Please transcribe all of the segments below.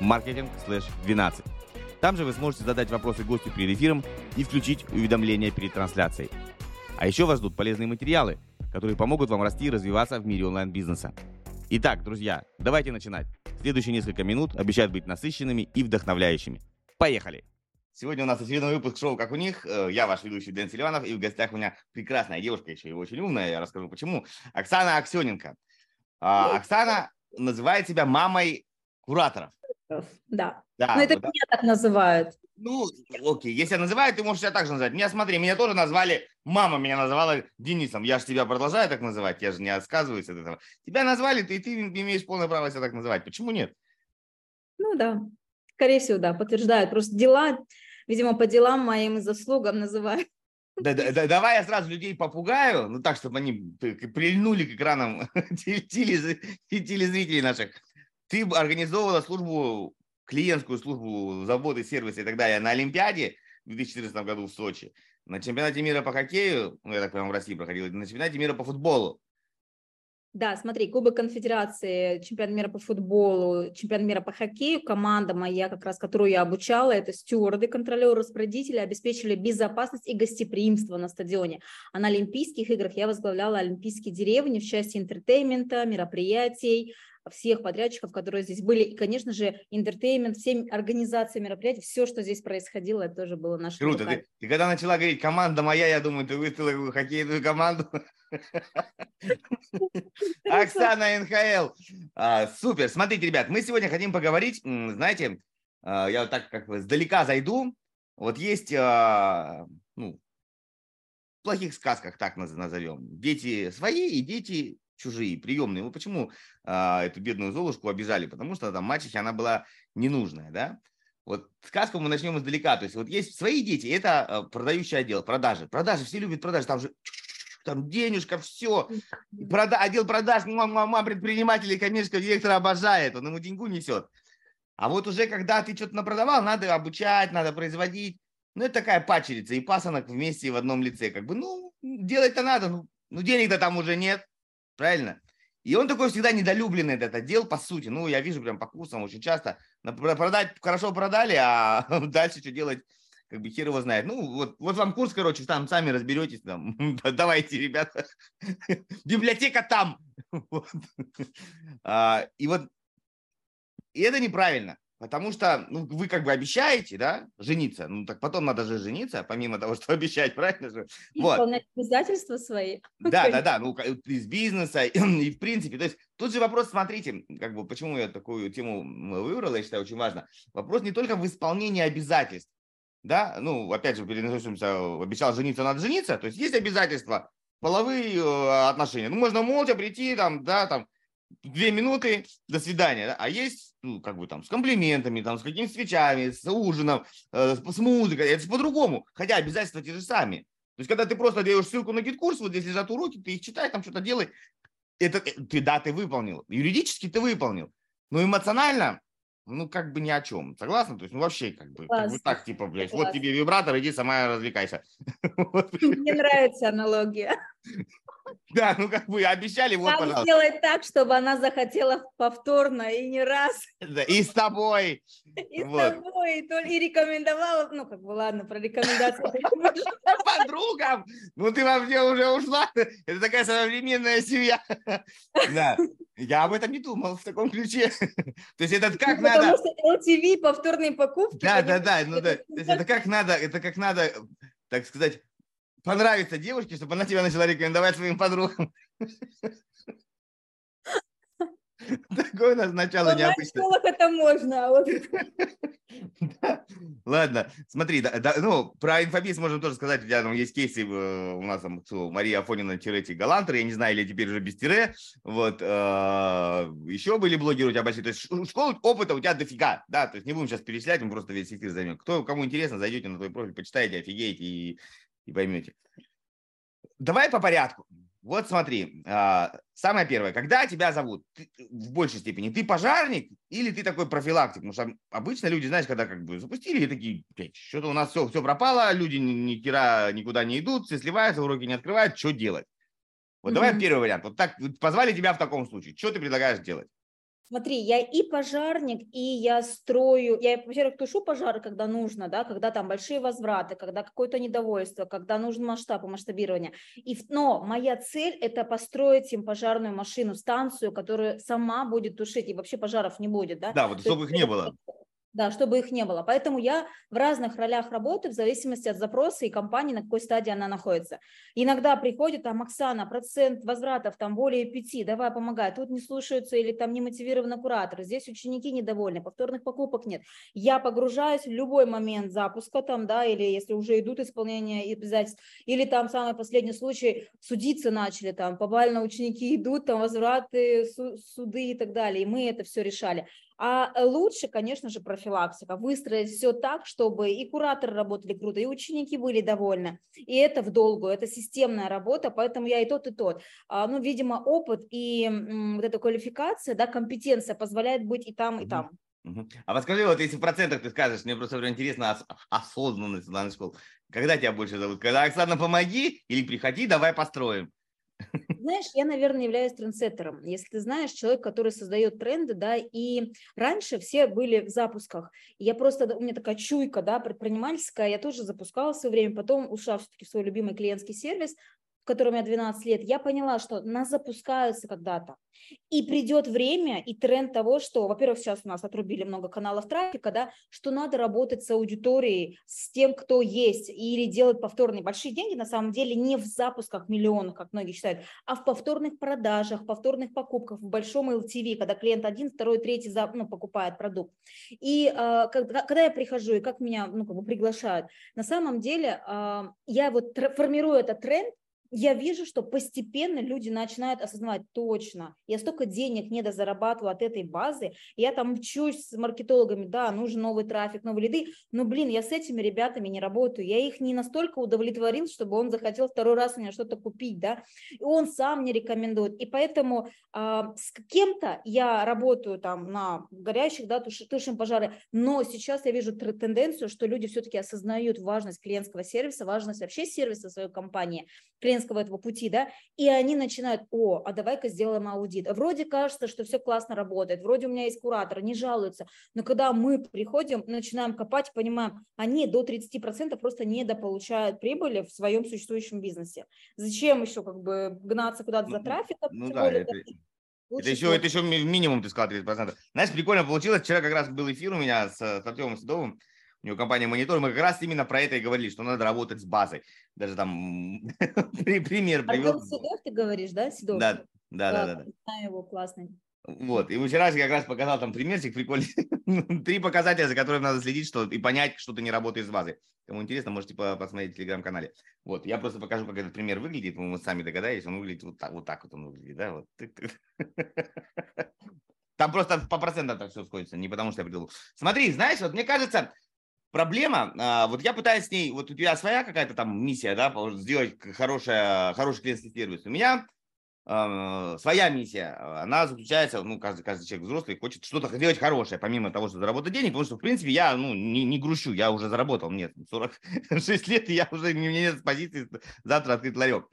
marketing/12. Там же вы сможете задать вопросы гостю перед эфиром и включить уведомления перед трансляцией. А еще вас ждут полезные материалы, которые помогут вам расти и развиваться в мире онлайн-бизнеса. Итак, друзья, давайте начинать. Следующие несколько минут обещают быть насыщенными и вдохновляющими. Поехали! Сегодня у нас очередной выпуск шоу «Как у них». Я ваш ведущий Дэн Селиванов, и в гостях у меня прекрасная девушка, еще и очень умная, я расскажу почему, Оксана Аксененко. Оксана называет себя мамой кураторов. Да. да. Но это да. меня так называют. Ну, окей, если называют, ты можешь себя так же назвать. Меня, смотри, меня тоже назвали, мама меня называла Денисом. Я же тебя продолжаю так называть, я же не отказываюсь от этого. Тебя назвали, ты, ты имеешь полное право себя так называть. Почему нет? Ну да, скорее всего, да, подтверждают. Просто дела, видимо, по делам моим заслугам называют. Да, да, да, давай я сразу людей попугаю, ну так, чтобы они прильнули к экранам телезрителей наших. Ты организовывала службу, клиентскую службу, заводы, сервисы и так далее на Олимпиаде в 2014 году в Сочи, на чемпионате мира по хоккею, ну, я так понимаю, в России проходил, на чемпионате мира по футболу. Да, смотри, Кубок Конфедерации, чемпионат мира по футболу, чемпионат мира по хоккею, команда моя, как раз которую я обучала, это стюарды, контролеры, распорядители, обеспечили безопасность и гостеприимство на стадионе. А на Олимпийских играх я возглавляла Олимпийские деревни в части интертейнмента, мероприятий, всех подрядчиков, которые здесь были, и, конечно же, интертейнмент, все организации мероприятий, все, что здесь происходило, это тоже было наше. Круто. Ты, ты когда начала говорить «команда моя», я думаю, ты выставила хоккейную команду. Оксана НХЛ. А, супер. Смотрите, ребят, мы сегодня хотим поговорить, знаете, а, я вот так как сдалека зайду. Вот есть, а, ну, в плохих сказках, так назовем, дети свои и дети чужие, приемные. Ну почему а, эту бедную Золушку обижали? Потому что там мачехи, она была ненужная, да? Вот сказку мы начнем издалека. То есть вот есть свои дети, это а, продающий отдел, продажи. Продажи, все любят продажи, там же там денежка, все. Прода, отдел продаж, мама предпринимателей, коммерческого директора обожает, он ему деньгу несет. А вот уже когда ты что-то напродавал, надо обучать, надо производить. Ну, это такая пачерица и пасынок вместе в одном лице. Как бы, ну, делать-то надо, ну, ну денег-то там уже нет правильно? И он такой всегда недолюбленный этот отдел, по сути. Ну, я вижу прям по курсам очень часто. Продать, хорошо продали, а дальше что делать, как бы хер его знает. Ну, вот, вот вам курс, короче, там сами разберетесь. Там. Давайте, ребята. Библиотека там. Вот. А, и вот и это неправильно. Потому что ну, вы как бы обещаете, да, жениться. Ну, так потом надо же жениться, помимо того, что обещать, правильно же? Вот. Исполнять обязательства свои. Да, да, да, ну, из бизнеса и в принципе. То есть тут же вопрос, смотрите, как бы, почему я такую тему выбрал, я считаю, очень важно. Вопрос не только в исполнении обязательств, да, ну, опять же, переносимся, обещал жениться, надо жениться, то есть есть обязательства, половые э, отношения. Ну, можно молча прийти, там, да, там, две минуты, до свидания. Да? А есть, ну, как бы там, с комплиментами, там, с какими-то свечами, с ужином, э, с, с музыкой. Это по-другому. Хотя обязательства те же сами. То есть, когда ты просто даешь ссылку на GetCourse, вот здесь лежат уроки, ты их читай, там что-то делай. Это э, ты, да, ты выполнил. Юридически ты выполнил. Но эмоционально ну, как бы ни о чем. Согласна? То есть, ну, вообще, как бы, как бы так, типа, блядь, Класс. вот тебе вибратор, иди сама развлекайся. Мне нравится аналогия. Да, ну как бы обещали, вот, пожалуйста. сделать так, чтобы она захотела повторно и не раз. Да, и с тобой. И вот. с тобой, и, то, и рекомендовала, ну как бы ладно, про рекомендации. Подругам? Ну ты вообще уже ушла, это такая современная семья. Да, я об этом не думал в таком ключе. То есть это как ну, надо... Потому что LTV, повторные покупки. Да, да, да, ну да. Это как надо, это как надо, так сказать, понравится девушке, чтобы она тебя начала рекомендовать своим подругам. Такое у нас начало необычное. В это можно, а. Ладно, смотри, ну, про инфобиз можно тоже сказать, у тебя там есть кейсы, э, у нас там Мария Афонина тире Галантер, я не знаю, или теперь уже без тире, вот, э, еще были блогеры у тебя большие, то есть школы опыта у тебя дофига, да, то есть не будем сейчас перечислять, мы просто весь эфир займем. Кто, кому интересно, зайдете на твой профиль, почитайте, офигеете и, и поймете. Давай по порядку. Вот смотри, а, самое первое, когда тебя зовут, ты, в большей степени, ты пожарник или ты такой профилактик? Потому что обычно люди, знаешь, когда как бы запустили, и такие, что-то у нас все, все пропало, люди ни, ни хера никуда не идут, все сливаются, уроки не открывают, что делать? Вот mm-hmm. давай первый вариант. Вот так позвали тебя в таком случае. Что ты предлагаешь делать? Смотри, я и пожарник, и я строю, я, во-первых, тушу пожары, когда нужно, да, когда там большие возвраты, когда какое-то недовольство, когда нужен масштаб и масштабирование. И, но моя цель – это построить им пожарную машину, станцию, которая сама будет тушить, и вообще пожаров не будет, да. Да, вот чтобы их не было. Да, чтобы их не было. Поэтому я в разных ролях работаю в зависимости от запроса и компании, на какой стадии она находится. Иногда приходит там, Оксана, процент возвратов там более пяти, давай помогай. Тут не слушаются или там не мотивированы кураторы, здесь ученики недовольны, повторных покупок нет. Я погружаюсь в любой момент запуска там, да, или если уже идут исполнения обязательств, или там самый последний случай, судиться начали там, побально ученики идут, там возвраты, суды и так далее, и мы это все решали. А э, лучше, конечно же, профилактика. Выстроить все так, чтобы и кураторы работали круто, и ученики были довольны. И это в долгую, это системная работа, поэтому я и тот, и тот. А, ну, видимо, опыт и вот эта квалификация, да, компетенция позволяет быть и там, и там. А вот скажи, вот если в процентах ты скажешь, мне просто интересно ос- осознанность данной школы. Когда тебя больше зовут? Когда Оксана, помоги или приходи, давай построим. Знаешь, я, наверное, являюсь трендсеттером. Если ты знаешь, человек, который создает тренды, да, и раньше все были в запусках. я просто, у меня такая чуйка, да, предпринимательская, я тоже запускала в свое время, потом ушла все-таки в свой любимый клиентский сервис, в котором я 12 лет, я поняла, что нас запускаются когда-то. И придет время и тренд того, что, во-первых, сейчас у нас отрубили много каналов трафика, да, что надо работать с аудиторией, с тем, кто есть, или делать повторные большие деньги, на самом деле, не в запусках миллионов, как многие считают, а в повторных продажах, повторных покупках, в большом LTV, когда клиент один, второй, третий ну, покупает продукт. И э, когда, когда я прихожу, и как меня ну, как бы приглашают, на самом деле э, я вот формирую этот тренд, я вижу, что постепенно люди начинают осознавать точно, я столько денег не зарабатываю от этой базы, я там учусь с маркетологами, да, нужен новый трафик, новые лиды, но, блин, я с этими ребятами не работаю, я их не настолько удовлетворил, чтобы он захотел второй раз у меня что-то купить, да, и он сам не рекомендует, и поэтому а, с кем-то я работаю там на горящих, да, туш, тушим пожары, но сейчас я вижу тенденцию, что люди все-таки осознают важность клиентского сервиса, важность вообще сервиса своей компании, клиент клиентского этого пути, да, и они начинают, о, а давай-ка сделаем аудит. Вроде кажется, что все классно работает, вроде у меня есть куратор, не жалуются, но когда мы приходим, начинаем копать, понимаем, они до 30% просто недополучают прибыли в своем существующем бизнесе. Зачем еще как бы гнаться куда-то за трафиком? Ну, ну да, это... Это еще, это еще минимум, ты сказал, 30%. Знаешь, прикольно получилось. Вчера как раз был эфир у меня с, с Артемом Седовым у него компания Монитор, мы как раз именно про это и говорили, что надо работать с базой. Даже там пример привел. Седов ты говоришь, да, Седов? Да, да, да. да, Знаю его, классный. Вот, и вчера как раз показал там примерчик прикольный. Три показателя, за которыми надо следить, что и понять, что ты не работаешь с базой. Кому интересно, можете посмотреть в телеграм-канале. Вот, я просто покажу, как этот пример выглядит. Вы сами догадаетесь, он выглядит вот так, вот так вот он выглядит, да, вот. Там просто по процентам так все сходится, не потому что я придумал. Смотри, знаешь, вот мне кажется, Проблема, а, вот я пытаюсь с ней, вот у тебя своя какая-то там миссия, да, сделать хорошая, хороший клиентский сервис. У меня э, своя миссия, она заключается, ну, каждый, каждый человек взрослый хочет что-то сделать хорошее, помимо того, что заработать денег, потому что, в принципе, я, ну, не, не грущу, я уже заработал, нет, 46 лет, и я уже, не нет позиции завтра открыть ларек.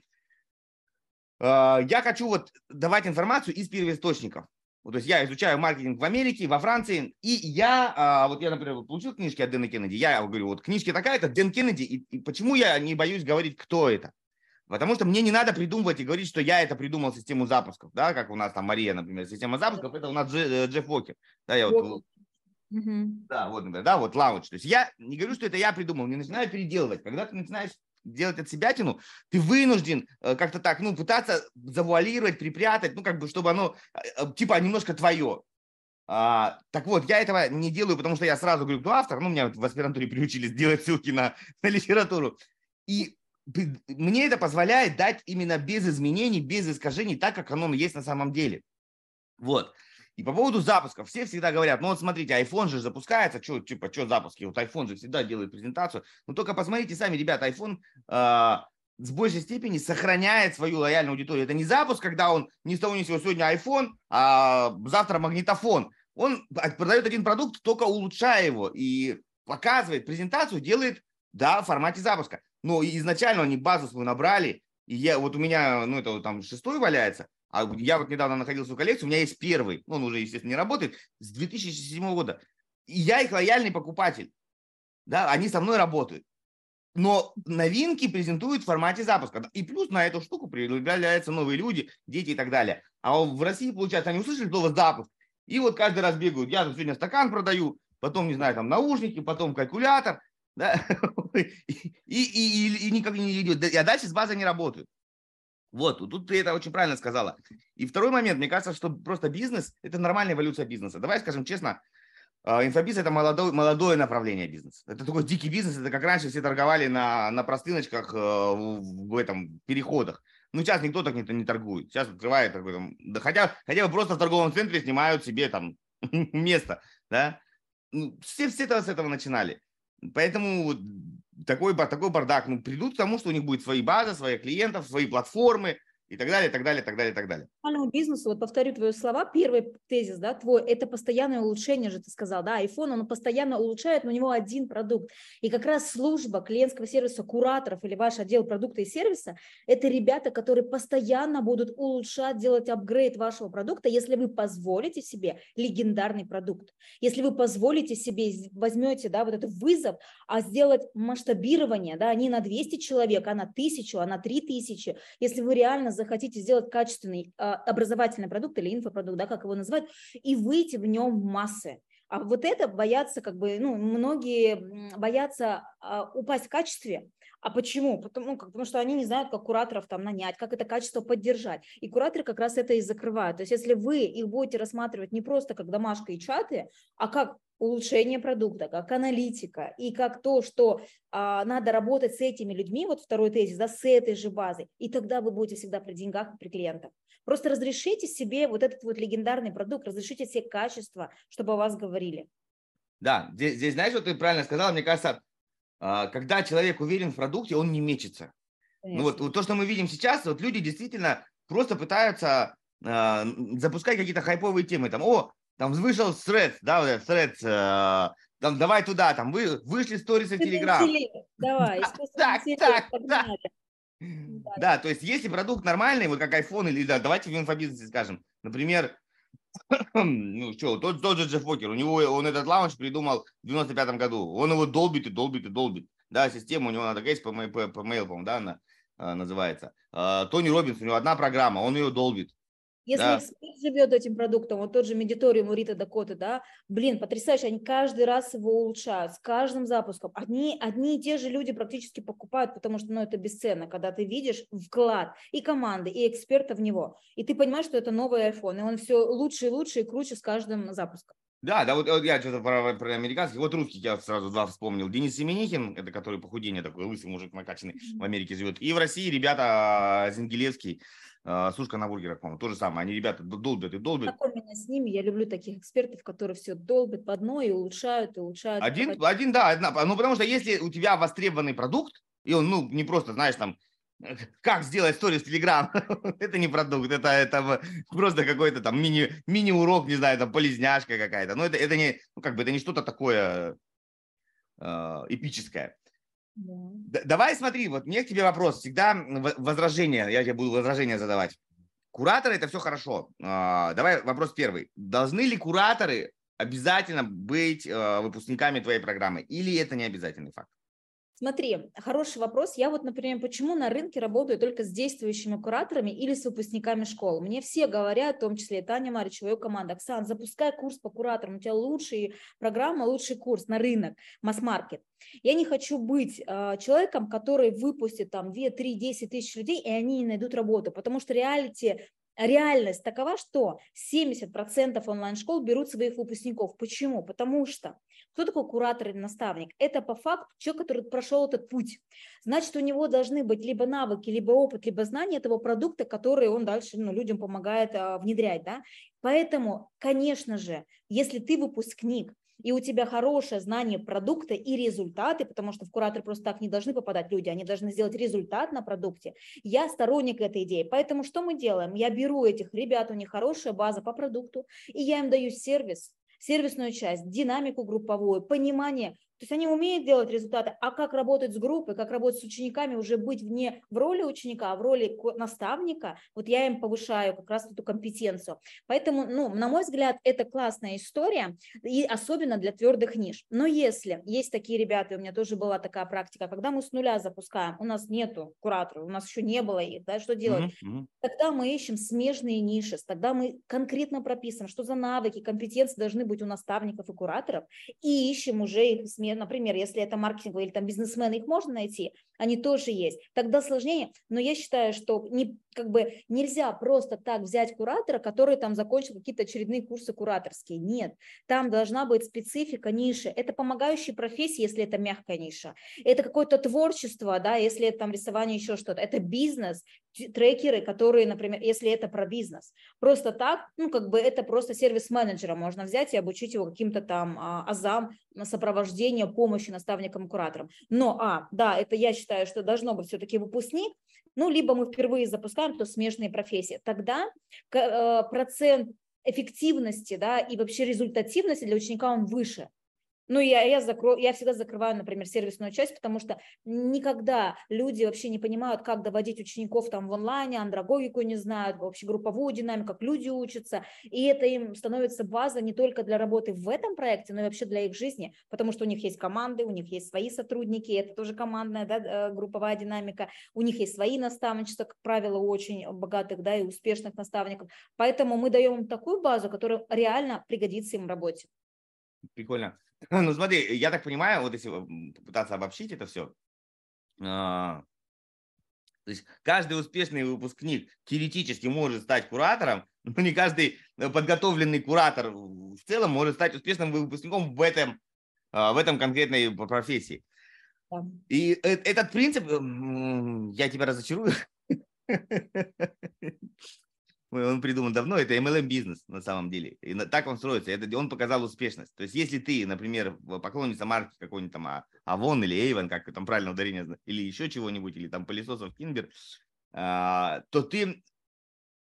Э, я хочу вот давать информацию из первоисточников. Вот, то есть я изучаю маркетинг в Америке, во Франции, и я, а, вот я, например, получил книжки от Дэна Кеннеди, я говорю, вот книжки такая-то, Дэн Кеннеди, и, и почему я не боюсь говорить, кто это? Потому что мне не надо придумывать и говорить, что я это придумал систему запусков, да, как у нас там Мария, например, система запусков, это у нас э, Джефф Уокер, да, я вот, mm-hmm. да, вот, например, да, вот лаунч, то есть я не говорю, что это я придумал, не начинаю переделывать, когда ты начинаешь делать от себя тяну, ты вынужден э, как-то так, ну, пытаться завуалировать, припрятать, ну, как бы, чтобы оно, э, типа, немножко твое. А, так вот, я этого не делаю, потому что я сразу говорю, кто автор. Ну, меня в аспирантуре приучили сделать ссылки на, на литературу. И мне это позволяет дать именно без изменений, без искажений, так, как оно есть на самом деле. Вот. И по поводу запусков, все всегда говорят, ну вот смотрите, iPhone же запускается, что, типа, что запуски, вот iPhone же всегда делает презентацию, ну только посмотрите сами, ребята, iPhone э, с большей степени сохраняет свою лояльную аудиторию. Это не запуск, когда он ни с того ни с сего сегодня iPhone, а завтра магнитофон. Он продает один продукт, только улучшая его и показывает презентацию, делает, да, в формате запуска. Но изначально они базу свою набрали, и я, вот у меня, ну, это там шестой валяется, а я вот недавно находил свою коллекцию, у меня есть первый, ну, он уже, естественно, не работает, с 2007 года. И я их лояльный покупатель. Да, они со мной работают. Но новинки презентуют в формате запуска. И плюс на эту штуку появляются новые люди, дети и так далее. А в России, получается, они услышали слово запуск. И вот каждый раз бегают. Я сегодня стакан продаю, потом, не знаю, там наушники, потом калькулятор. Да? И, и, и, и никак не идет. А дальше с базой не работают. Вот, тут ты это очень правильно сказала. И второй момент, мне кажется, что просто бизнес – это нормальная эволюция бизнеса. Давай скажем честно, а, инфобиз – это молодое, молодое направление бизнеса. Это такой дикий бизнес, это как раньше все торговали на, на простыночках э, в, этом переходах. Ну, сейчас никто так не, не торгует. Сейчас открывает такой там, да хотя, хотя бы просто в торговом центре снимают себе там место, да. Ну, все, все это, с этого начинали. Поэтому такой, такой бардак, ну, придут к тому, что у них будет свои базы, своих клиентов, свои платформы, и так далее, и так далее, и так далее, и так далее. Нормальному бизнесу, вот повторю твои слова, первый тезис, да, твой, это постоянное улучшение же, ты сказал, да, iPhone, он постоянно улучшает, но у него один продукт. И как раз служба клиентского сервиса, кураторов или ваш отдел продукта и сервиса, это ребята, которые постоянно будут улучшать, делать апгрейд вашего продукта, если вы позволите себе легендарный продукт. Если вы позволите себе, возьмете, да, вот этот вызов, а сделать масштабирование, да, не на 200 человек, а на 1000, а на 3000, если вы реально захотите сделать качественный а, образовательный продукт или инфопродукт, да, как его называть, и выйти в нем в массы. А вот это боятся, как бы, ну, многие боятся а, упасть в качестве. А почему? Потому, ну, потому что они не знают, как кураторов там нанять, как это качество поддержать. И кураторы как раз это и закрывают. То есть если вы их будете рассматривать не просто как домашка и чаты, а как улучшение продукта, как аналитика и как то, что а, надо работать с этими людьми, вот второй тезис, да, с этой же базой, и тогда вы будете всегда при деньгах и при клиентах. Просто разрешите себе вот этот вот легендарный продукт, разрешите все качества, чтобы о вас говорили. Да, здесь, здесь знаешь, что ты правильно сказала, мне кажется, а, когда человек уверен в продукте, он не мечется. Ну вот, вот то, что мы видим сейчас, вот люди действительно просто пытаются э, запускать какие-то хайповые темы. Там, о, там вышел Threads, да, вот этот Threads, э, там, давай туда, там, вы, вышли сторисы в Телеграм. Давай, так, так, так. Да, то есть если продукт нормальный, вот как iPhone или да, давайте в инфобизнесе скажем, например, ну что, тот, тот же Джефф Уокер, у него он этот launch придумал в 95 году, он его долбит и долбит и долбит, да, система у него надо есть по, по, по mail, по да, она а, называется. А, Тони Робинс, у него одна программа, он ее долбит, если да. эксперт живет этим продуктом, вот тот же Meditorium у Рита Дакоты, да, блин, потрясающе, они каждый раз его улучшают, с каждым запуском. Одни, одни и те же люди практически покупают, потому что, ну, это бесценно, когда ты видишь вклад и команды, и эксперта в него, и ты понимаешь, что это новый iPhone, и он все лучше и лучше и круче с каждым запуском. Да, да, вот, вот я что-то про, про американский, вот русский я сразу два вспомнил. Денис Семенихин, это который похудение такой, лысый мужик накачанный, в Америке живет. И в России ребята а, Зингелевский, сушка на бургерах, по-моему, то же самое. Они, ребята, долбят и долбят. Какой меня с ними, я люблю таких экспертов, которые все долбят по одной и улучшают, и улучшают. Один, и один да, одна, ну потому что если у тебя востребованный продукт, и он, ну, не просто, знаешь, там, как сделать сторис в Телеграм, это не продукт, это, это просто какой-то там мини, мини-урок, не знаю, там полезняшка какая-то, но это, это не, ну, как бы, это не что-то такое э, эпическое. Да. Давай смотри, вот мне к тебе вопрос. Всегда возражение, я тебе буду возражение задавать. Кураторы это все хорошо. А, давай вопрос первый. Должны ли кураторы обязательно быть э, выпускниками твоей программы или это не обязательный факт? Смотри, хороший вопрос. Я вот, например, почему на рынке работаю только с действующими кураторами или с выпускниками школ? Мне все говорят, в том числе и Таня Марич, ее команда, Оксан, запускай курс по кураторам, у тебя лучшая программа, лучший курс на рынок, масс-маркет. Я не хочу быть э, человеком, который выпустит там 2, 3, 10 тысяч людей, и они не найдут работу, потому что реалити реальность такова, что 70% онлайн-школ берут своих выпускников. Почему? Потому что кто такой куратор или наставник? Это по факту человек, который прошел этот путь. Значит, у него должны быть либо навыки, либо опыт, либо знания этого продукта, который он дальше ну, людям помогает а, внедрять. Да? Поэтому, конечно же, если ты выпускник, и у тебя хорошее знание продукта и результаты, потому что в кураторы просто так не должны попадать люди, они должны сделать результат на продукте. Я сторонник этой идеи. Поэтому что мы делаем? Я беру этих ребят, у них хорошая база по продукту, и я им даю сервис, сервисную часть, динамику групповую, понимание, то есть они умеют делать результаты, а как работать с группой, как работать с учениками, уже быть вне в роли ученика, а в роли наставника, вот я им повышаю как раз эту компетенцию. Поэтому, ну, на мой взгляд, это классная история, и особенно для твердых ниш. Но если есть такие ребята, у меня тоже была такая практика, когда мы с нуля запускаем, у нас нету кураторов, у нас еще не было их, да, что делать? Mm-hmm. Тогда мы ищем смежные ниши, тогда мы конкретно прописываем, что за навыки, компетенции должны быть у наставников и кураторов, и ищем уже их смежные например, если это маркетинговые или там бизнесмены, их можно найти, они тоже есть. Тогда сложнее, но я считаю, что не, как бы нельзя просто так взять куратора, который там закончил какие-то очередные курсы кураторские. Нет, там должна быть специфика ниши. Это помогающие профессии, если это мягкая ниша. Это какое-то творчество, да, если это там рисование, еще что-то. Это бизнес, трекеры, которые, например, если это про бизнес. Просто так, ну, как бы это просто сервис-менеджера можно взять и обучить его каким-то там а, азам, сопровождения, помощи наставникам, кураторам. Но, а, да, это я считаю, что должно быть все-таки выпускник, ну, либо мы впервые запускаем, то смежные профессии. Тогда э, процент эффективности, да, и вообще результативности для ученика он выше. Ну, я, я, закрою, я всегда закрываю, например, сервисную часть, потому что никогда люди вообще не понимают, как доводить учеников там в онлайне, андрогогику не знают, вообще групповую динамику, как люди учатся. И это им становится база не только для работы в этом проекте, но и вообще для их жизни, потому что у них есть команды, у них есть свои сотрудники, это тоже командная да, э, групповая динамика, у них есть свои наставничества, как правило, очень богатых да, и успешных наставников. Поэтому мы даем им такую базу, которая реально пригодится им в работе. Прикольно. Ну, смотри, я так понимаю, вот если попытаться обобщить это все, а, то есть каждый успешный выпускник теоретически может стать куратором, но не каждый э, подготовленный куратор в целом может стать успешным выпускником в этом, а, в этом конкретной профессии. Да. И э, этот принцип, я тебя разочарую, он придуман давно, это MLM бизнес на самом деле. И так он строится, это, он показал успешность. То есть если ты, например, поклонница марки какой-нибудь там Avon или Avon, как там правильно ударение, или еще чего-нибудь, или там пылесосов Кинбер, а, то ты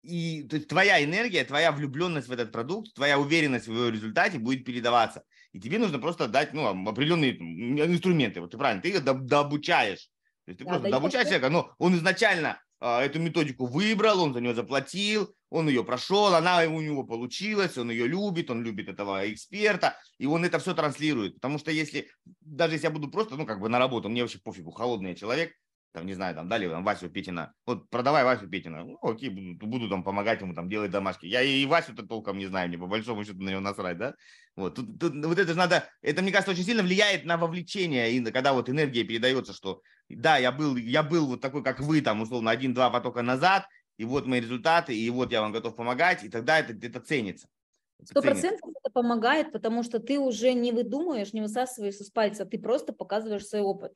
и то есть твоя энергия, твоя влюбленность в этот продукт, твоя уверенность в его результате будет передаваться. И тебе нужно просто дать ну, определенные инструменты. Вот ты правильно, ты их дообучаешь. То есть ты да, просто да, дообучаешь человека, но он изначально а, эту методику выбрал, он за нее заплатил, он ее прошел, она у него получилась, он ее любит, он любит этого эксперта, и он это все транслирует. Потому что если, даже если я буду просто, ну, как бы на работу, мне вообще пофигу, холодный человек, там, не знаю, там, дали там, Васю Петина, вот продавай Васю Петина, ну, окей, буду, буду там помогать ему там делать домашки. Я и Васю-то толком не знаю, мне по большому счету на него насрать, да? Вот, тут, тут, вот это же надо, это, мне кажется, очень сильно влияет на вовлечение, и когда вот энергия передается, что да, я был, я был вот такой, как вы, там, условно, один-два потока назад, и вот мои результаты, и вот я вам готов помогать, и тогда это, это ценится. Сто процентов это помогает, потому что ты уже не выдумываешь, не высасываешь из пальца, ты просто показываешь свой опыт.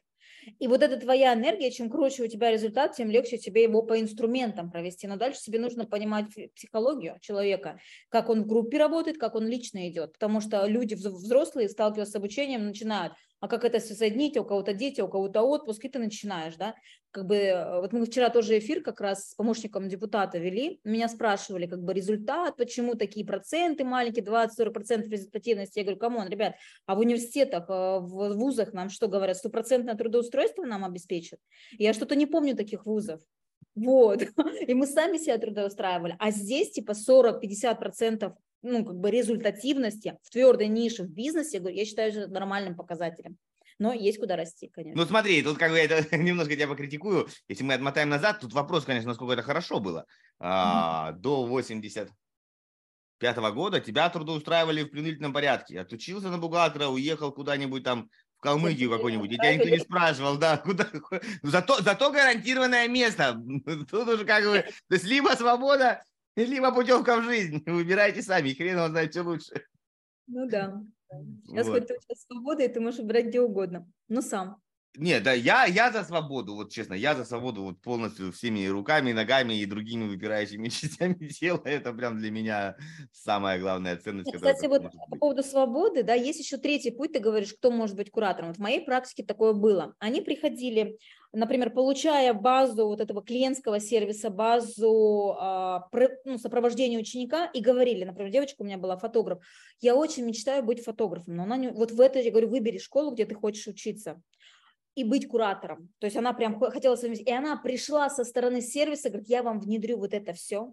И вот эта твоя энергия, чем круче у тебя результат, тем легче тебе его по инструментам провести. Но дальше тебе нужно понимать психологию человека, как он в группе работает, как он лично идет. Потому что люди взрослые, сталкиваясь с обучением, начинают – а как это соединить, у кого-то дети, у кого-то отпуск, и ты начинаешь, да, как бы, э, вот мы вчера тоже эфир как раз с помощником депутата вели, меня спрашивали, как бы, результат, почему такие проценты маленькие, 20-40% результативности, я говорю, come on, ребят, а в университетах, э, в вузах нам что говорят, стопроцентное трудоустройство нам обеспечат? Я что-то не помню таких вузов, вот, и мы сами себя трудоустраивали, а здесь типа 40-50% ну, как бы результативности в твердой нише в бизнесе, я считаю, это нормальным показателем. Но есть куда расти, конечно. Ну смотри, тут как бы это немножко тебя покритикую. Если мы отмотаем назад, тут вопрос, конечно, насколько это хорошо было. А, mm-hmm. До 85 -го года тебя трудоустраивали в принудительном порядке. Отучился на бухгалтера, уехал куда-нибудь там в Калмыкию какой-нибудь, и тебя никто не спрашивал, да, куда, зато, зато гарантированное место. Тут уже как бы, то есть либо свобода, Либо путевка в жизнь. Выбирайте сами, хрен его знает, что лучше. Ну да. Сейчас вот. хоть у тебя свобода, и ты можешь выбирать где угодно. Ну сам. Нет, да, я, я за свободу, вот честно, я за свободу вот полностью всеми руками, ногами и другими выпирающими частями тела. Это прям для меня самая главная ценность. Кстати, вот по поводу свободы, да, есть еще третий путь, ты говоришь, кто может быть куратором. Вот в моей практике такое было. Они приходили, например, получая базу вот этого клиентского сервиса, базу а, ну, сопровождения ученика и говорили, например, девочка у меня была фотограф, я очень мечтаю быть фотографом, но она не, вот в этой, я говорю, выбери школу, где ты хочешь учиться и быть куратором. То есть она прям хотела совместить. И она пришла со стороны сервиса, говорит, я вам внедрю вот это все.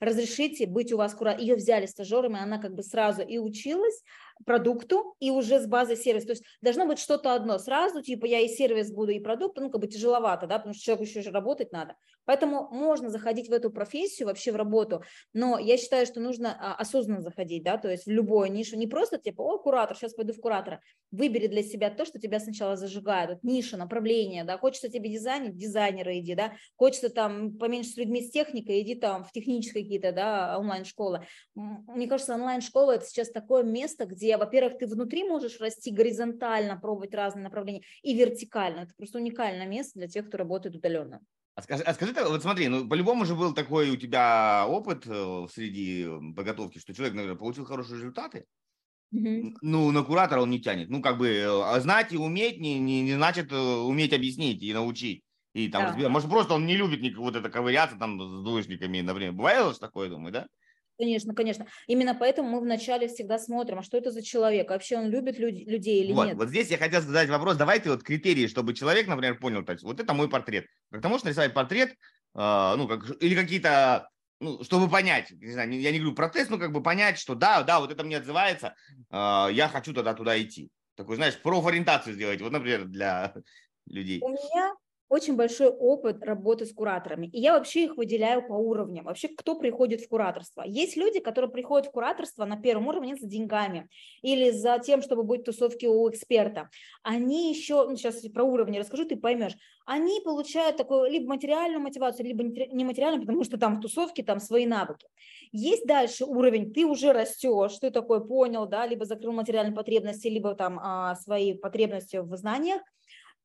Разрешите быть у вас куратором. Ее взяли стажером, и она как бы сразу и училась, продукту и уже с базой сервис. То есть должно быть что-то одно. Сразу, типа, я и сервис буду, и продукт, ну, как бы тяжеловато, да, потому что человеку еще работать надо. Поэтому можно заходить в эту профессию, вообще в работу, но я считаю, что нужно а, осознанно заходить, да, то есть в любую нишу. Не просто, типа, о, куратор, сейчас пойду в куратора. Выбери для себя то, что тебя сначала зажигает. Вот ниша, направление, да, хочется тебе дизайнить, дизайнера иди, да, хочется там поменьше с людьми с техникой, иди там в технические какие-то, да, онлайн-школы. Мне кажется, онлайн-школа это сейчас такое место, где где, во-первых, ты внутри можешь расти горизонтально, пробовать разные направления, и вертикально. Это просто уникальное место для тех, кто работает удаленно. А скажи, а скажи вот смотри, ну по-любому же был такой у тебя опыт э, среди подготовки, что человек, наверное, получил хорошие результаты, Mm-hmm. Ну, на куратора он не тянет. Ну, как бы э, знать и уметь не, не, не значит э, уметь объяснить и научить. И там, да. может, просто он не любит никак вот это ковыряться там с двоечниками, например. Бывает такое, думаю, да? Конечно, конечно. Именно поэтому мы вначале всегда смотрим, а что это за человек, вообще он любит люд- людей или вот, нет. Вот здесь я хотел задать вопрос, давайте вот критерии, чтобы человек, например, понял, то есть вот это мой портрет. Как ты можешь нарисовать портрет, э, ну, как, или какие-то, ну, чтобы понять, не знаю, я не говорю протест, но как бы понять, что да, да, вот это мне отзывается, э, я хочу тогда туда идти. Такой, знаешь, профориентацию сделать, вот, например, для людей. У меня очень большой опыт работы с кураторами. И я вообще их выделяю по уровням. Вообще, кто приходит в кураторство? Есть люди, которые приходят в кураторство на первом уровне за деньгами или за тем, чтобы быть в тусовке у эксперта. Они еще, ну, сейчас про уровни расскажу, ты поймешь. Они получают такую либо материальную мотивацию, либо нематериальную, потому что там в тусовке там свои навыки. Есть дальше уровень, ты уже растешь, ты такой понял, да, либо закрыл материальные потребности, либо там а, свои потребности в знаниях –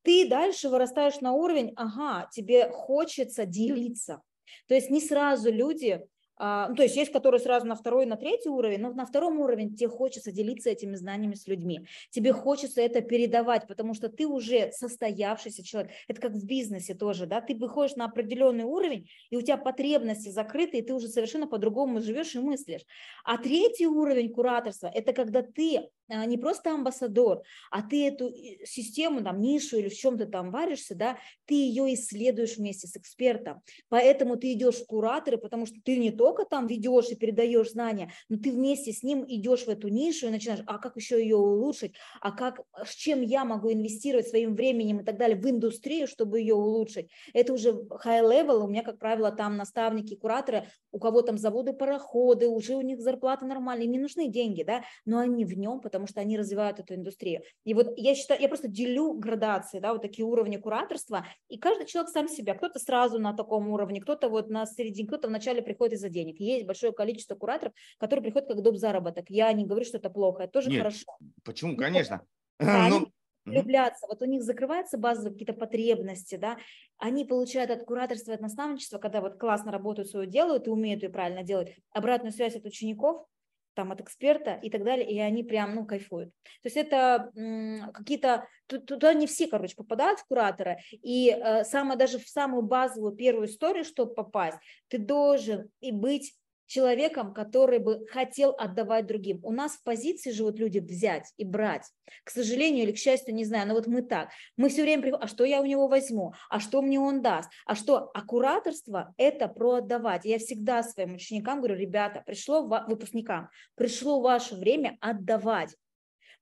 ты дальше вырастаешь на уровень, ага, тебе хочется делиться. То есть не сразу люди а, ну, то есть есть, которые сразу на второй, на третий уровень, но на втором уровне тебе хочется делиться этими знаниями с людьми. Тебе хочется это передавать, потому что ты уже состоявшийся человек. Это как в бизнесе тоже, да, ты выходишь на определенный уровень, и у тебя потребности закрыты, и ты уже совершенно по-другому живешь и мыслишь. А третий уровень кураторства – это когда ты не просто амбассадор, а ты эту систему, там, нишу или в чем-то там варишься, да, ты ее исследуешь вместе с экспертом. Поэтому ты идешь в кураторы, потому что ты не только там ведешь и передаешь знания, но ты вместе с ним идешь в эту нишу и начинаешь, а как еще ее улучшить, а как, с чем я могу инвестировать своим временем и так далее в индустрию, чтобы ее улучшить. Это уже high level, у меня, как правило, там наставники, кураторы, у кого там заводы, пароходы, уже у них зарплата нормальная, им не нужны деньги, да, но они в нем, потому что они развивают эту индустрию. И вот я считаю, я просто делю градации, да, вот такие уровни кураторства, и каждый человек сам себя, кто-то сразу на таком уровне, кто-то вот на середине, кто-то вначале приходит из-за денег. Есть большое количество кураторов, которые приходят как доп. заработок. Я не говорю, что это плохо, это тоже Нет, хорошо. Почему? Ну, Конечно. Да, ну, влюбляться, вот у них закрываются базовые какие-то потребности, да, они получают от кураторства, от наставничества, когда вот классно работают свое делают и умеют ее правильно делать, обратную связь от учеников, там от эксперта и так далее, и они прям, ну, кайфуют. То есть это какие-то, туда не все, короче, попадают в куратора, и э, самое, даже в самую базовую первую историю, чтобы попасть, ты должен и быть человеком, который бы хотел отдавать другим. У нас в позиции живут люди взять и брать. К сожалению или к счастью, не знаю, но вот мы так. Мы все время приходим, а что я у него возьму, а что мне он даст, а что, а кураторство – это про отдавать. Я всегда своим ученикам говорю, ребята, пришло, выпускникам, пришло ваше время отдавать.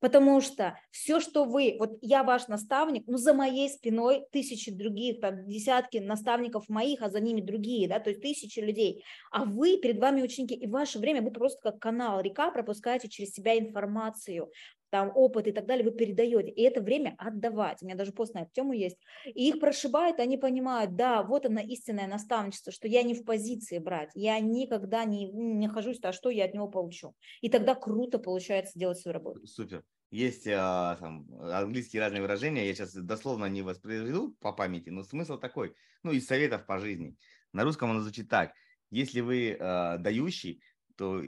Потому что все, что вы, вот я ваш наставник, ну за моей спиной тысячи других, там десятки наставников моих, а за ними другие, да, то есть тысячи людей. А вы, перед вами ученики, и ваше время, вы просто как канал, река пропускаете через себя информацию там опыт и так далее, вы передаете. И это время отдавать. У меня даже пост на эту тему есть. И их прошибает, они понимают, да, вот она истинное наставничество, что я не в позиции брать, я никогда не, не нахожусь, а что я от него получу. И тогда круто получается делать свою работу. Супер. Есть а, там, английские разные выражения, я сейчас дословно не воспроизведу по памяти, но смысл такой, ну, из советов по жизни. На русском оно звучит так. Если вы э, дающий, то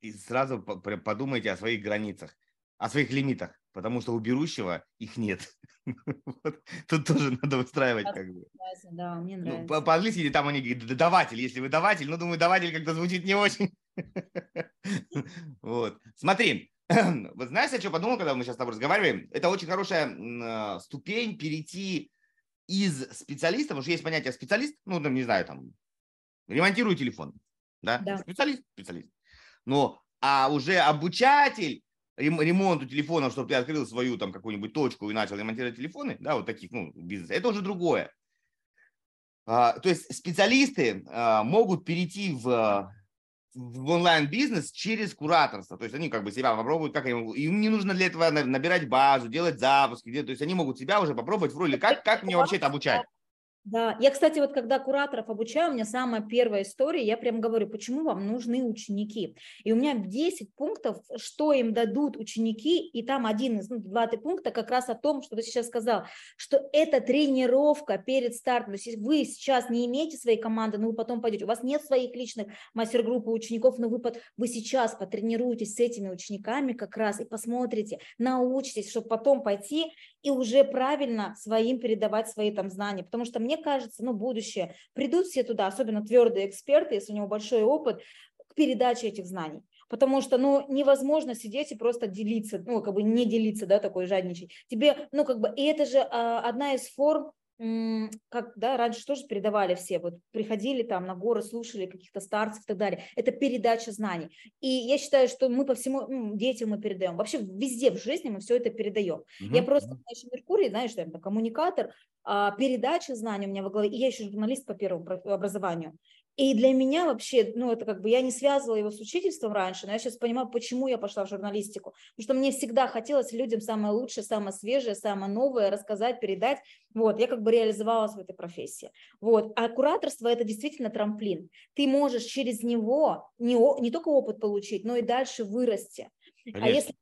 и сразу подумайте о своих границах, о своих лимитах, потому что у берущего их нет. вот. Тут тоже надо выстраивать как бы. Да, мне ну, нравится. Ну, по-английски там они говорят даватель, если вы даватель, ну, думаю, даватель как-то звучит не очень. вот. Смотри, вот знаешь, я что подумал, когда мы сейчас с тобой разговариваем? Это очень хорошая э, ступень перейти из специалиста, потому что есть понятие специалист, ну, там, не знаю, там, ремонтирую телефон, да? да. Специалист, специалист. Но, а уже обучатель ремонту телефонов, чтобы ты открыл свою там какую-нибудь точку и начал ремонтировать телефоны, да, вот таких, ну, бизнес, это уже другое. А, то есть специалисты а, могут перейти в, в онлайн-бизнес через кураторство. То есть они как бы себя попробуют, как им, им не нужно для этого набирать базу, делать запуски, то есть они могут себя уже попробовать в роли, как, как мне вообще это обучать. Да, я, кстати, вот когда кураторов обучаю, у меня самая первая история, я прям говорю, почему вам нужны ученики. И у меня 10 пунктов, что им дадут ученики, и там один из, ну, два-три пункта как раз о том, что ты сейчас сказал, что это тренировка перед стартом. То есть вы сейчас не имеете своей команды, но вы потом пойдете, у вас нет своих личных мастер-группы учеников, но вы, вы сейчас потренируетесь с этими учениками как раз и посмотрите, научитесь, чтобы потом пойти и уже правильно своим передавать свои там знания. Потому что мне кажется, ну, будущее, придут все туда, особенно твердые эксперты, если у него большой опыт, к передаче этих знаний. Потому что, ну, невозможно сидеть и просто делиться, ну, как бы не делиться, да, такой жадничать. Тебе, ну, как бы, и это же а, одна из форм как, да, раньше тоже передавали все, вот приходили там на горы, слушали каких-то старцев и так далее. Это передача знаний. И я считаю, что мы по всему детям мы передаем. Вообще везде в жизни мы все это передаем. Угу. Я просто, знаешь, Меркурий, знаешь, это коммуникатор, а, передача знаний у меня в голове. И я еще журналист по первому образованию. И для меня вообще, ну, это как бы я не связывала его с учительством раньше, но я сейчас понимаю, почему я пошла в журналистику. Потому что мне всегда хотелось людям самое лучшее, самое свежее, самое новое рассказать, передать. Вот, я как бы реализовалась в этой профессии. Вот, а кураторство – это действительно трамплин. Ты можешь через него не, не только опыт получить, но и дальше вырасти. А Конечно. А если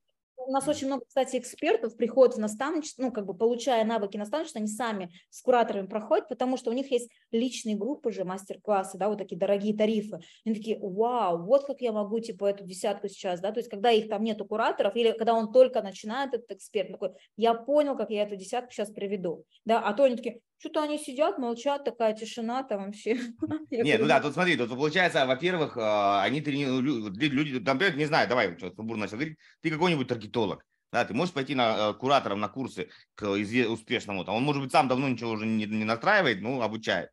у нас очень много, кстати, экспертов приходят в наставничество, ну, как бы получая навыки наставничества, они сами с кураторами проходят, потому что у них есть личные группы же, мастер-классы, да, вот такие дорогие тарифы. Они такие, вау, вот как я могу, типа, эту десятку сейчас, да, то есть когда их там нету кураторов, или когда он только начинает, этот эксперт, такой, я понял, как я эту десятку сейчас приведу, да, а то они такие, что-то они сидят, молчат, такая тишина там вообще. Нет, ну да, тут смотри, тут получается, во-первых, а, они тренируют, люди, там, не знаю, давай, что Бурно начал говорить, ты какой-нибудь таргетолог, да, ты можешь пойти на э, куратором на курсы к успешному, там, он, может быть, сам давно ничего уже не, не настраивает, ну, обучает.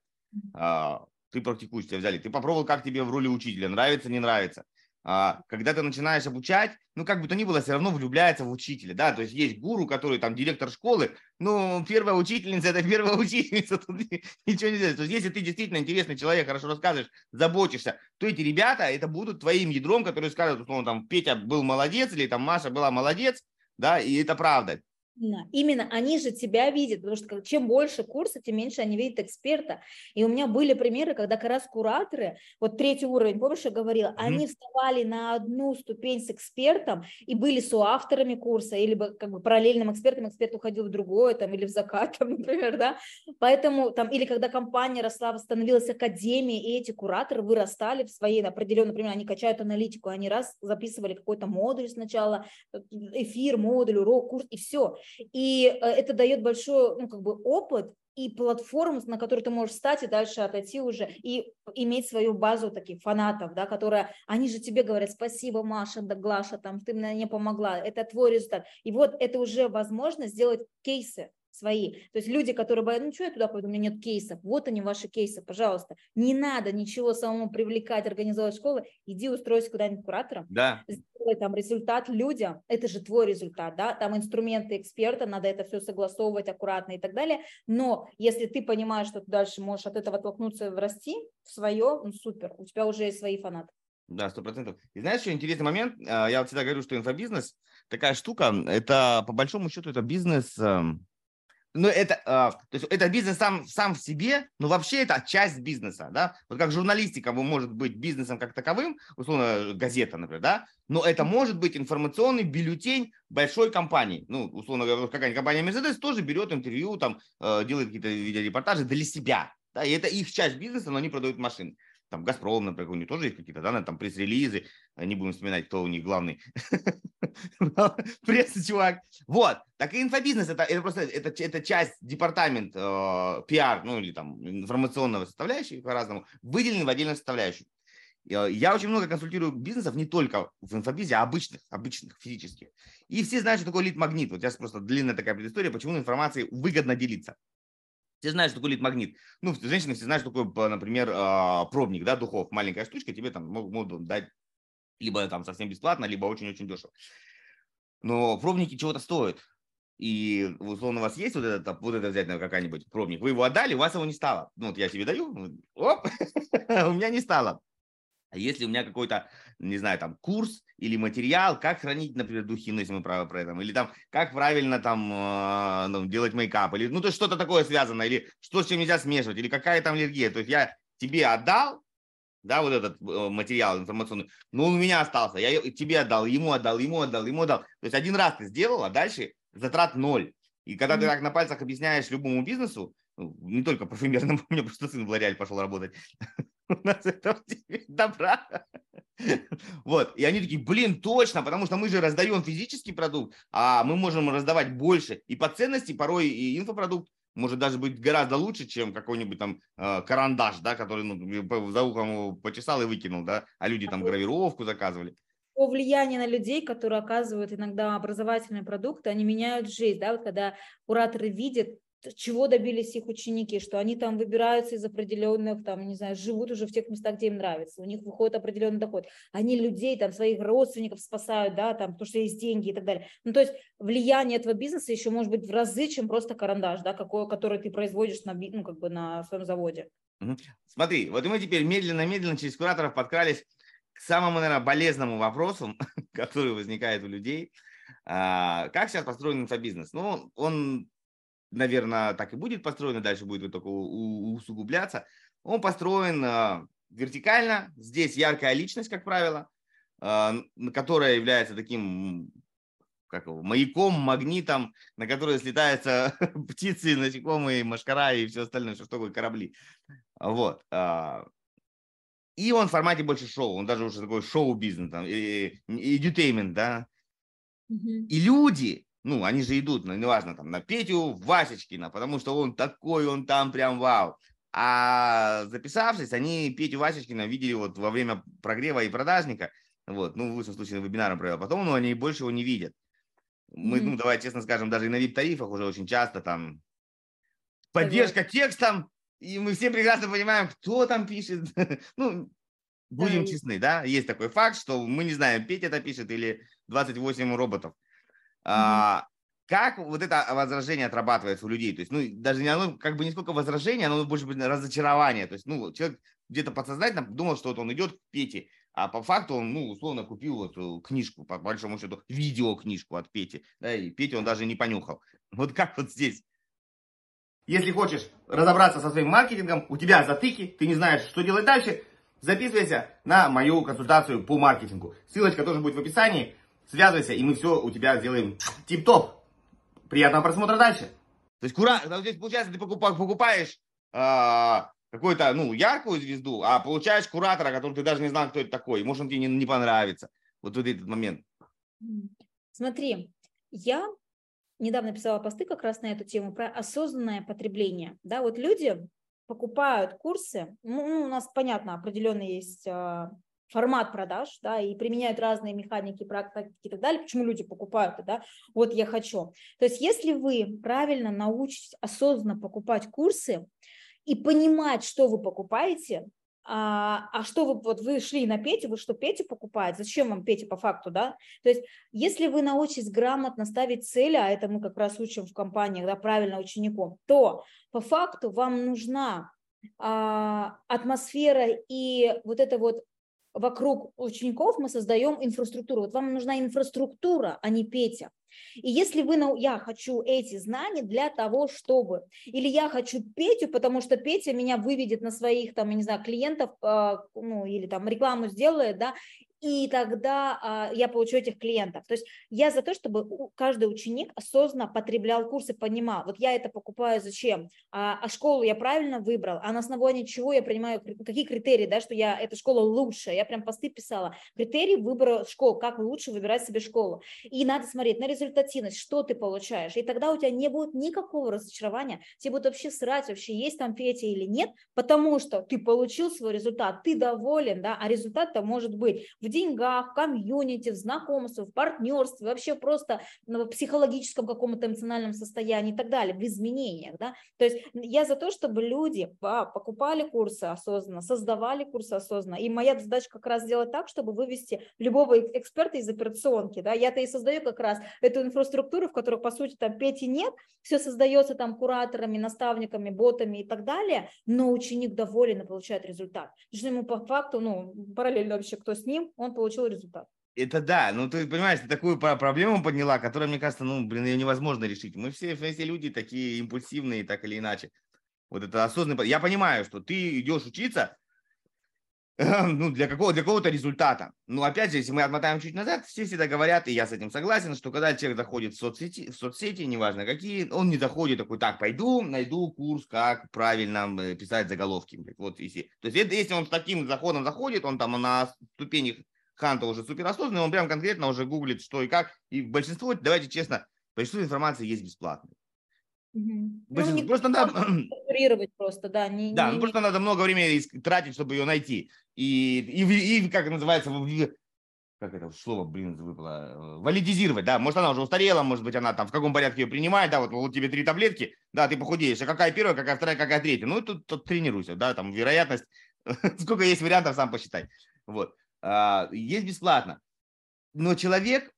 А, ты практикуешь, тебя взяли, ты попробовал, как тебе в роли учителя, нравится, не нравится. А, когда ты начинаешь обучать, ну, как бы то ни было, все равно влюбляется в учителя, да, то есть есть гуру, который там директор школы, ну, первая учительница – это первая учительница, тут ничего не сделать. То есть если ты действительно интересный человек, хорошо рассказываешь, заботишься, то эти ребята, это будут твоим ядром, которые скажут, условно, там, Петя был молодец, или там Маша была молодец, да, и это правда. Именно, именно они же тебя видят, потому что чем больше курса, тем меньше они видят эксперта. И у меня были примеры, когда как раз кураторы, вот третий уровень, помнишь, я говорила, mm-hmm. они вставали на одну ступень с экспертом и были соавторами курса, или как бы параллельным экспертом, эксперт уходил в другое, там, или в закат, там, например, да. Поэтому там, или когда компания росла, становилась академией, и эти кураторы вырастали в своей определенной, например, они качают аналитику, они раз записывали какой-то модуль сначала, э, эфир, модуль, урок, курс, и все и э, это дает большой ну, как бы опыт и платформу, на которую ты можешь встать и дальше отойти уже и иметь свою базу таких фанатов, да, которые, они же тебе говорят, спасибо, Маша, да, Глаша, там, ты мне помогла, это твой результат. И вот это уже возможно сделать кейсы, свои. То есть люди, которые боятся, ну что я туда пойду, у меня нет кейсов. Вот они ваши кейсы, пожалуйста. Не надо ничего самому привлекать, организовать школы. Иди устройся куда-нибудь куратором. Да. Сделай там результат людям. Это же твой результат, да. Там инструменты эксперта, надо это все согласовывать аккуратно и так далее. Но если ты понимаешь, что ты дальше можешь от этого оттолкнуться и расти в свое, ну супер, у тебя уже есть свои фанаты. Да, сто процентов. И знаешь, что интересный момент? А, я вот всегда говорю, что инфобизнес такая штука, это по большому счету это бизнес, эм, ну, это, а, то есть это бизнес сам, сам в себе, но вообще это часть бизнеса, да. Вот как журналистика может быть бизнесом как таковым, условно, газета, например, да, но это может быть информационный бюллетень большой компании. Ну, условно говоря, какая-нибудь компания Mercedes тоже берет интервью, там, э, делает какие-то видеорепортажи для себя, да, и это их часть бизнеса, но они продают машины там Газпром, например, у них тоже есть какие-то, да, там пресс-релизы, не будем вспоминать, кто у них главный пресса чувак. Вот, так и инфобизнес, это, это просто, это, это часть департамент э, ну или там информационного составляющей по-разному, выделены в отдельную составляющую. Э, я очень много консультирую бизнесов не только в инфобизе, а обычных, обычных, физических. И все знают, что такое лид-магнит. Вот сейчас просто длинная такая предыстория, почему информацией выгодно делиться. Все знают, что такое лид-магнит. Ну, женщины все знают, что такое, например, а, пробник, да, духов. Маленькая штучка, тебе там могут дать либо там совсем бесплатно, либо очень-очень дешево. Но пробники чего-то стоят. И условно у вас есть вот этот, вот это взять какая-нибудь пробник, вы его отдали, у вас его не стало. Ну, вот я тебе даю, оп, у меня не стало. А если у меня какой-то, не знаю, там курс или материал, как хранить, например, духи, ну, если мы про, про это, или там, как правильно там э, ну, делать мейкап, или, ну, то есть что-то такое связано, или что с чем нельзя смешивать, или какая там аллергия. То есть я тебе отдал, да, вот этот э, материал информационный, но он у меня остался, я тебе отдал, ему отдал, ему отдал, ему отдал. То есть один раз ты сделал, а дальше затрат ноль. И когда mm-hmm. ты так на пальцах объясняешь любому бизнесу, ну, не только парфюмерному, у меня просто сын в Лореаль пошел работать, у нас это добра. Вот, и они такие, блин, точно, потому что мы же раздаем физический продукт, а мы можем раздавать больше. И по ценности порой и инфопродукт может даже быть гораздо лучше, чем какой-нибудь там э, карандаш, да, который ну, за ухом почесал и выкинул, да, а люди там гравировку заказывали. По влиянию на людей, которые оказывают иногда образовательные продукты, они меняют жизнь, да, вот когда кураторы видят, чего добились их ученики, что они там выбираются из определенных, там, не знаю, живут уже в тех местах, где им нравится, у них выходит определенный доход, они людей, там, своих родственников спасают, да, там, потому что есть деньги и так далее. Ну, то есть влияние этого бизнеса еще может быть в разы, чем просто карандаш, да, какой, который ты производишь на, ну, как бы на своем заводе. Смотри, вот мы теперь медленно-медленно через кураторов подкрались к самому, наверное, болезненному вопросу, который возникает у людей. А, как сейчас построен инфобизнес? Ну, он наверное, так и будет построен, и дальше будет только усугубляться. Он построен а, вертикально. Здесь яркая личность, как правило, а, которая является таким как его, маяком, магнитом, на который слетаются птицы, насекомые, машкара и все остальное, что такое корабли. Вот. А, и он в формате больше шоу, он даже уже такой шоу-бизнес, там, и, и, да. И люди, ну, они же идут, ну, неважно, там, на Петю Васечкина, потому что он такой, он там прям вау. А записавшись, они Петю Васечкина видели вот во время прогрева и продажника, вот, ну, в лучшем случае вебинаром провел, потом, ну, они больше его не видят. Мы, mm-hmm. ну, давай честно скажем, даже и на VIP-тарифах уже очень часто там поддержка mm-hmm. текстом, и мы все прекрасно понимаем, кто там пишет. ну, будем да, честны, да, есть такой факт, что мы не знаем, Петя это пишет или 28 роботов. А, как вот это возражение отрабатывается у людей? То есть, ну, даже не оно, как бы не сколько возражение, оно больше быть разочарование. То есть, ну, человек где-то подсознательно думал, что вот он идет к Пете, а по факту он, ну, условно, купил вот э, книжку, по большому счету, видеокнижку от Пети, да, и Петя он даже не понюхал. Вот как вот здесь? Если хочешь разобраться со своим маркетингом, у тебя затыки, ты не знаешь, что делать дальше, записывайся на мою консультацию по маркетингу. Ссылочка тоже будет в описании. Связывайся, и мы все у тебя сделаем тип-топ. Приятного просмотра дальше. То есть, кура... здесь получается, ты покупаешь, э, какую-то, ну, яркую звезду, а получаешь куратора, который ты даже не знал, кто это такой. Может, он тебе не, не понравится. Вот в этот момент. Смотри, я недавно писала посты как раз на эту тему про осознанное потребление. Да, вот люди покупают курсы, ну, у нас, понятно, определенно есть а, формат продаж, да, и применяют разные механики, практики и так далее, почему люди покупают, да, вот я хочу. То есть если вы правильно научитесь осознанно покупать курсы и понимать, что вы покупаете, а, а что вы, вот вы шли на Петю, вы что, Петю покупаете? Зачем вам Петя по факту, да? То есть, если вы научитесь грамотно ставить цели, а это мы как раз учим в компаниях, да, правильно учеником, то по факту вам нужна а, атмосфера и вот это вот вокруг учеников мы создаем инфраструктуру. Вот вам нужна инфраструктура, а не Петя. И если вы, ну, я хочу эти знания для того, чтобы, или я хочу Петю, потому что Петя меня выведет на своих, там, я не знаю, клиентов, э, ну, или там рекламу сделает, да, и тогда а, я получу этих клиентов. То есть я за то, чтобы каждый ученик осознанно потреблял курсы, понимал, вот я это покупаю зачем, а, а школу я правильно выбрал, а на основании чего я принимаю, какие критерии, да, что я, эта школа лучшая, я прям посты писала, критерии выбора школ, как лучше выбирать себе школу. И надо смотреть на результативность, что ты получаешь, и тогда у тебя не будет никакого разочарования, тебе будет вообще срать, вообще есть там Петя или нет, потому что ты получил свой результат, ты доволен, да, а результат-то может быть в деньгах, в комьюнити, в знакомстве, в партнерстве, вообще просто в психологическом каком-то эмоциональном состоянии и так далее, в изменениях. Да? То есть я за то, чтобы люди покупали курсы осознанно, создавали курсы осознанно. И моя задача как раз сделать так, чтобы вывести любого эксперта из операционки. Да? Я-то и создаю как раз эту инфраструктуру, в которой, по сути, там Пети нет, все создается там кураторами, наставниками, ботами и так далее, но ученик доволен и получает результат. Потому что ему по факту, ну, параллельно вообще кто с ним, он получил результат. Это да, ну ты понимаешь, ты такую проблему подняла, которая, мне кажется, ну, блин, ее невозможно решить. Мы все, все люди такие импульсивные, так или иначе. Вот это осознанно. Я понимаю, что ты идешь учиться, ну, для какого для какого-то результата. Но опять же, если мы отмотаем чуть назад, все всегда говорят, и я с этим согласен, что когда человек заходит в соцсети, в соцсети, неважно какие, он не заходит такой, так, пойду, найду курс, как правильно э, писать заголовки. Вот если, то есть если он с таким заходом заходит, он там на ступенях Ханта уже суперосознанный, он прям конкретно уже гуглит, что и как. И большинство, давайте честно, большинство информации есть бесплатной. Угу. Большинство, ну, просто надо просто, да. Не, да, не, ну, просто надо много времени тратить, чтобы ее найти. И, и, и как называется, как это слово, блин, выпало, э, валидизировать, да, может, она уже устарела, может быть, она там в каком порядке ее принимает, да, вот, вот тебе три таблетки, да, ты похудеешь, а какая первая, какая вторая, какая третья, ну, тут, тут тренируйся, да, там вероятность, сколько есть вариантов, сам посчитай, вот. А, есть бесплатно. Но человек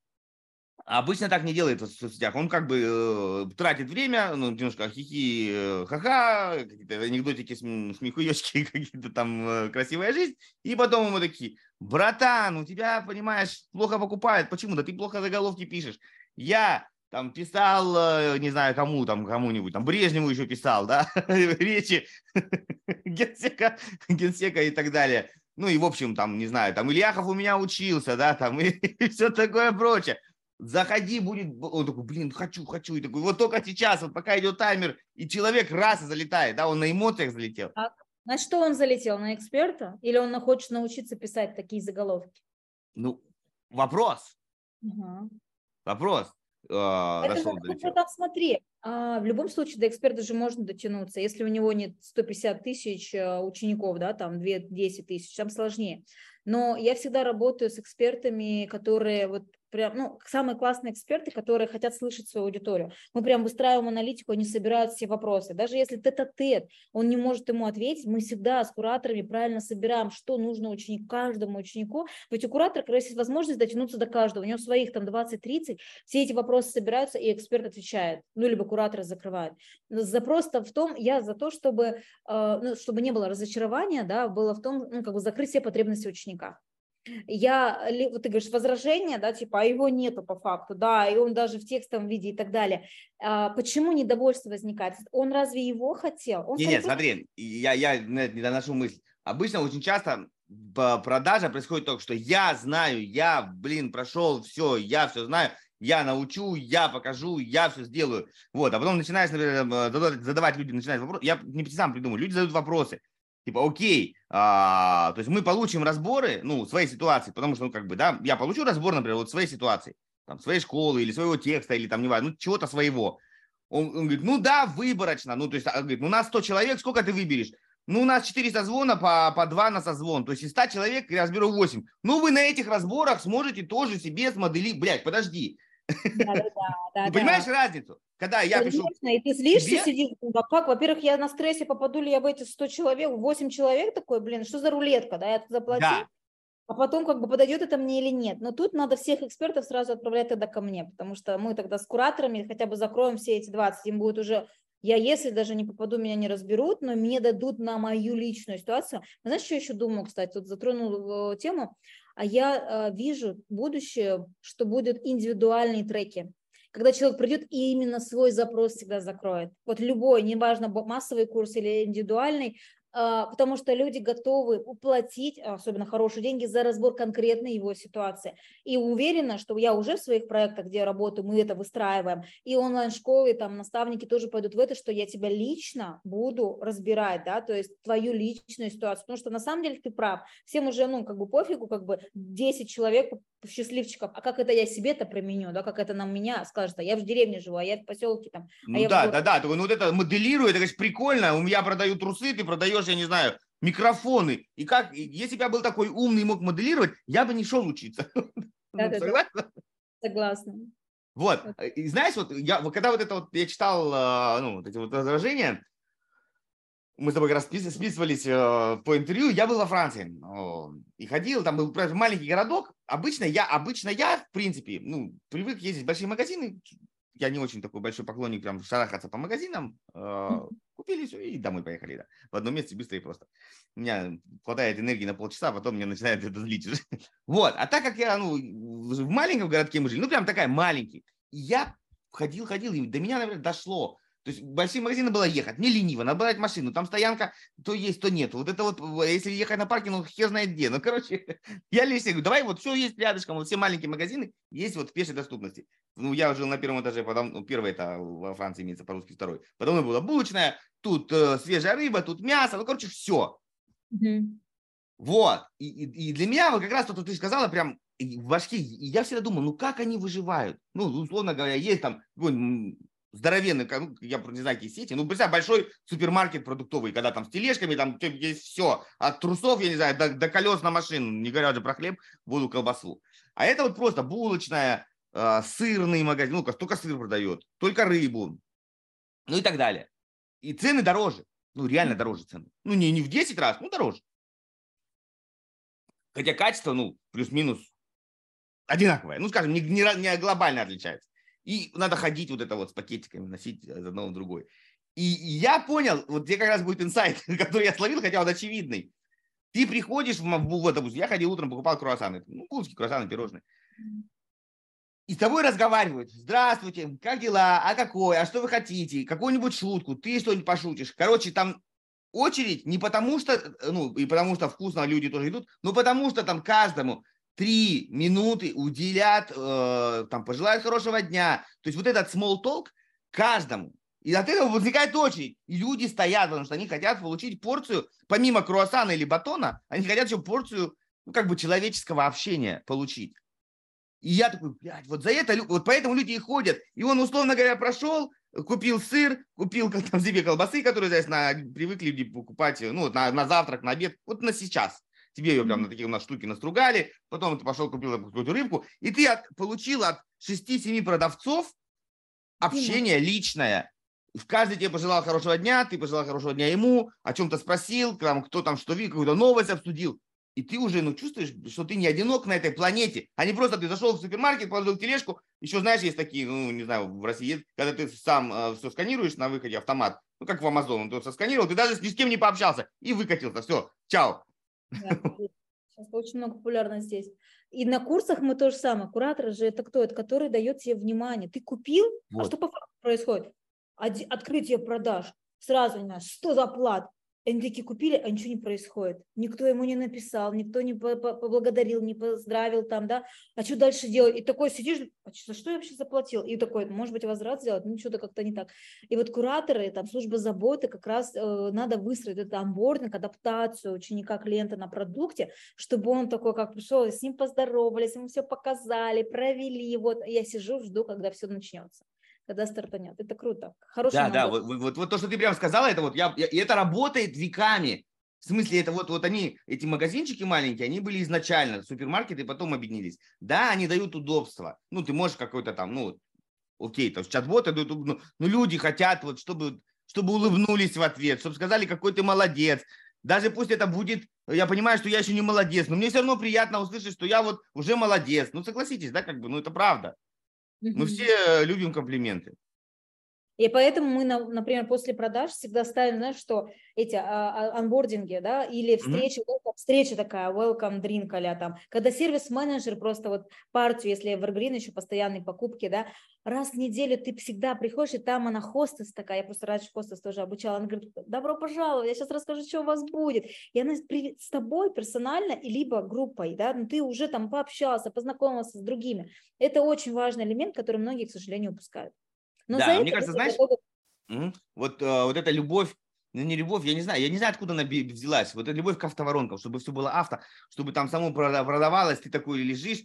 обычно так не делает в соцсетях. Он как бы э, тратит время, ну, немножко хихи, э, ха-ха, какие-то анекдотики, смехуёчки, какие-то там э, красивая жизнь. И потом ему такие, братан, у тебя, понимаешь, плохо покупают. Почему? Да ты плохо заголовки пишешь. Я там писал, не знаю, кому там, кому-нибудь, там Брежневу еще писал, да, речи генсека, генсека и так далее ну и в общем там, не знаю, там Ильяхов у меня учился, да, там и, и все такое прочее. Заходи, будет, он такой, блин, хочу, хочу, и такой, вот только сейчас, вот пока идет таймер, и человек раз и залетает, да, он на эмоциях залетел. Так. На что он залетел? На эксперта? Или он хочет научиться писать такие заголовки? Ну, вопрос. Угу. Вопрос. Э, Это нашел ну, там смотри, а, в любом случае до эксперта же можно дотянуться. Если у него нет 150 тысяч э, учеников, да, там 2-10 тысяч, там сложнее. Но я всегда работаю с экспертами, которые вот прям, ну, самые классные эксперты, которые хотят слышать свою аудиторию. Мы прям выстраиваем аналитику, они собирают все вопросы. Даже если тет-а-тет, он не может ему ответить, мы всегда с кураторами правильно собираем, что нужно ученику, каждому ученику. Ведь у куратора есть возможность дотянуться до каждого. У него своих там 20-30, все эти вопросы собираются, и эксперт отвечает. Ну, либо куратор закрывает. Запрос-то в том, я за то, чтобы, э, ну, чтобы не было разочарования, да, было в том, ну, как бы закрыть все потребности ученика я, вот ты говоришь, возражение, да, типа, а его нету по факту, да, и он даже в текстовом виде и так далее. А почему недовольство возникает? Он разве его хотел? Он нет, нет, смотри, я, я не доношу мысль. Обычно очень часто продажа происходит только, что я знаю, я, блин, прошел все, я все знаю, я научу, я покажу, я все сделаю. Вот, а потом начинаешь, например, задавать людям, начинают вопросы, я не сам придумаю, люди задают вопросы, типа, окей, а, то есть мы получим разборы, ну, своей ситуации, потому что, ну, как бы, да, я получу разбор, например, вот своей ситуации, там, своей школы или своего текста, или там, не важно, ну, чего-то своего. Он, он говорит, ну, да, выборочно, ну, то есть, он говорит, ну, у нас 100 человек, сколько ты выберешь? Ну, у нас 4 созвона по, по 2 на созвон. То есть из 100 человек я разберу 8. Ну, вы на этих разборах сможете тоже себе смоделировать. Блядь, подожди. Да, да, да, Ты понимаешь разницу? Когда я Конечно, пишу... и ты злишься, тебе... сидишь, ну, как, во-первых, я на стрессе, попаду ли я в эти 100 человек, 8 человек такой, блин, что за рулетка, да, я заплатил, да. а потом как бы подойдет это мне или нет. Но тут надо всех экспертов сразу отправлять тогда ко мне, потому что мы тогда с кураторами хотя бы закроем все эти 20, им будет уже Я, если даже не попаду, меня не разберут, но мне дадут на мою личную ситуацию. Знаешь, что еще думаю, кстати, вот затронул э, тему, а я э, вижу будущее, что будут индивидуальные треки когда человек придет и именно свой запрос всегда закроет. Вот любой, неважно, массовый курс или индивидуальный, потому что люди готовы уплатить, особенно хорошие деньги, за разбор конкретной его ситуации. И уверена, что я уже в своих проектах, где я работаю, мы это выстраиваем, и онлайн-школы, там, наставники тоже пойдут в это, что я тебя лично буду разбирать, да, то есть твою личную ситуацию, потому что на самом деле ты прав, всем уже, ну, как бы пофигу, как бы 10 человек счастливчиков, а как это я себе-то применю, да, как это на меня скажет, а я в деревне живу, а я в поселке там. А ну да, да, да, ну вот это моделирую, это, конечно, прикольно, у меня продают трусы, ты продаешь, я не знаю, микрофоны, и как, если бы я был такой умный и мог моделировать, я бы не шел учиться. Да, да, Согласна? Согласна. Вот, и знаешь, вот я, когда вот это вот я читал, а, ну, вот эти вот возражения, мы с тобой как раз списывались э, по интервью, я был во Франции и ходил, там был маленький городок. Обычно я, обычно я, в принципе, ну, привык ездить в большие магазины. Я не очень такой большой поклонник прям шарахаться по магазинам. Э, купили все и домой поехали, да. В одном месте быстро и просто. У меня хватает энергии на полчаса, а потом мне начинает это злить уже. Вот, а так как я, ну, в маленьком городке мы жили, ну, прям такая маленький, я ходил, ходил, и до меня, наверное, дошло, то есть большие магазины было ехать, мне лениво, надо брать машину, там стоянка то есть, то нет. Вот это вот, если ехать на парке, ну хер знает где. Ну, короче, я лично говорю, давай вот все есть рядышком, вот все маленькие магазины есть вот в пешей доступности. Ну, я жил на первом этаже, потом, ну, первый это во Франции имеется по-русски, второй. Потом была булочная, тут э, свежая рыба, тут мясо, ну, короче, все. Mm-hmm. Вот. И, и, и для меня вот как раз то, что ты сказала, прям в башке, я всегда думал, ну как они выживают? Ну, условно говоря, есть там здоровенный, я не знаю, какие сети, ну, представь, большой супермаркет продуктовый, когда там с тележками, там есть все, от трусов, я не знаю, до, до колес на машину, не говоря уже про хлеб, воду, колбасу. А это вот просто булочная, э, сырный магазин, ну, только сыр продает, только рыбу, ну и так далее. И цены дороже, ну, реально дороже цены. Ну, не, не в 10 раз, ну, дороже. Хотя качество, ну, плюс-минус одинаковое. Ну, скажем, не, не, не глобально отличается. И надо ходить вот это вот с пакетиками, носить из одного в другой. И я понял, вот где как раз будет инсайт, который я словил, хотя он очевидный. Ты приходишь в, в допустим, я ходил утром, покупал круассаны, ну, булочки, круассаны, пирожные. И с тобой разговаривают. Здравствуйте, как дела? А какой? А что вы хотите? Какую-нибудь шутку? Ты что-нибудь пошутишь? Короче, там очередь не потому что, ну, и потому что вкусно люди тоже идут, но потому что там каждому три минуты уделят, э, там, пожелают хорошего дня. То есть вот этот small talk каждому. И от этого возникает очередь. И люди стоят, потому что они хотят получить порцию, помимо круассана или батона, они хотят еще порцию, ну, как бы человеческого общения получить. И я такой, блядь, вот за это, вот поэтому люди и ходят. И он, условно говоря, прошел, купил сыр, купил там себе колбасы, которые здесь на, привыкли люди покупать, ну, на, на завтрак, на обед, вот на сейчас тебе ее прям на такие у нас штуки настругали, потом ты пошел купил какую-то рыбку, и ты от, получил от 6-7 продавцов общение личное. В каждый тебе пожелал хорошего дня, ты пожелал хорошего дня ему, о чем-то спросил, там, кто там что видел, какую-то новость обсудил. И ты уже ну, чувствуешь, что ты не одинок на этой планете, а не просто ты зашел в супермаркет, положил тележку. Еще, знаешь, есть такие, ну, не знаю, в России есть, когда ты сам э, все сканируешь на выходе автомат, ну, как в Амазон, ты все сканировал, ты даже ни с кем не пообщался и выкатился. Все, чао. Сейчас очень много популярно здесь. И на курсах мы то же самое. Куратор же это кто? Это который дает тебе внимание. Ты купил, а вот. а что по факту происходит? Открытие продаж. Сразу, не знаю, 100 заплат. Они такие купили, а ничего не происходит. Никто ему не написал, никто не поблагодарил, не поздравил там, да. А что дальше делать? И такой сидишь, а за что я вообще заплатил? И такой, может быть, возврат сделать? Ну, что-то как-то не так. И вот кураторы, там, служба заботы, как раз э, надо выстроить этот амбординг, адаптацию ученика клиента на продукте, чтобы он такой, как пришел, с ним поздоровались, ему все показали, провели. Вот я сижу, жду, когда все начнется когда стартанет. Это круто. Хороший да, да, вот, вот, вот то, что ты прям сказала, это вот я, я, и это работает веками. В смысле, это вот, вот они, эти магазинчики маленькие, они были изначально супермаркеты, потом объединились. Да, они дают удобство. Ну, ты можешь какой-то там, ну, окей, там чат-боты дают, ну, ну, люди хотят вот, чтобы, чтобы улыбнулись в ответ, чтобы сказали, какой ты молодец. Даже пусть это будет, я понимаю, что я еще не молодец, но мне все равно приятно услышать, что я вот уже молодец. Ну, согласитесь, да, как бы, ну, это правда. Мы все любим комплименты. И поэтому мы, например, после продаж всегда ставим, знаешь, что эти а, а, анбординги, да, или встречи, mm-hmm. встреча такая, welcome drink, а там, когда сервис-менеджер просто вот партию, если Evergreen еще постоянные покупки, да, раз в неделю ты всегда приходишь, и там она хостес такая, я просто раньше хостес тоже обучала, она говорит, добро пожаловать, я сейчас расскажу, что у вас будет. И она с тобой персонально, и либо группой, да, но ты уже там пообщался, познакомился с другими. Это очень важный элемент, который многие, к сожалению, упускают. Но да, мне кажется, знаешь, готовы... вот, э, вот эта любовь, ну не любовь, я не знаю, я не знаю, откуда она взялась. Вот эта любовь к автоворонкам, чтобы все было авто, чтобы там само продавалось, ты такой лежишь.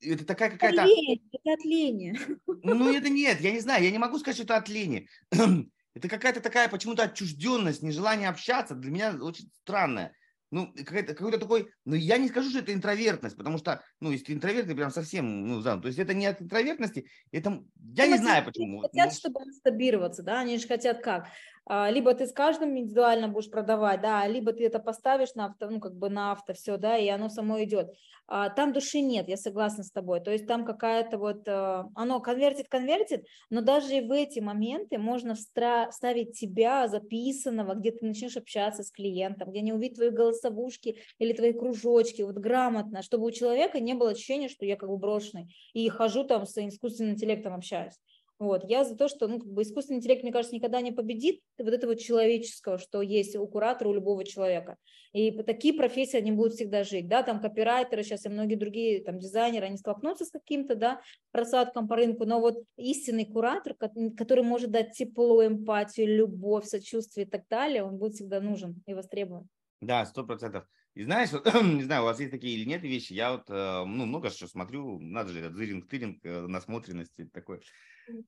Это такая какая-то... Это лень, это от лени. Ну это нет, я не знаю, я не могу сказать, что это от лени. Это какая-то такая почему-то отчужденность, нежелание общаться. Для меня очень странная ну, какой-то такой, ну, я не скажу, что это интровертность, потому что, ну, если интроверт, ты прям совсем, ну, да, то есть это не от интровертности, это, я ну, не знаю почему. Хотят, ну, чтобы мастурбироваться, да, они же хотят как? А, либо ты с каждым индивидуально будешь продавать, да, либо ты это поставишь на авто, ну, как бы на авто, все, да, и оно само идет. А, там души нет, я согласна с тобой, то есть там какая-то вот, э, оно конвертит, конвертит, но даже и в эти моменты можно вставить тебя записанного, где ты начнешь общаться с клиентом, где не увидит твои голосовушки или твои кружочки, вот грамотно, чтобы у человека не было ощущения, что я как бы брошенный и хожу там с искусственным интеллектом общаюсь. Вот. Я за то, что ну, как бы искусственный интеллект, мне кажется, никогда не победит вот этого человеческого, что есть у куратора, у любого человека. И такие профессии, они будут всегда жить. Да, там копирайтеры сейчас и многие другие там дизайнеры, они столкнутся с каким-то, да, просадком по рынку, но вот истинный куратор, который может дать тепло, эмпатию, любовь, сочувствие и так далее, он будет всегда нужен и востребован. Да, сто процентов. И знаешь, вот, не знаю, у вас есть такие или нет вещи, я вот, э, ну, много что смотрю, надо же, этот зыринг-тыринг, э, насмотренность такой.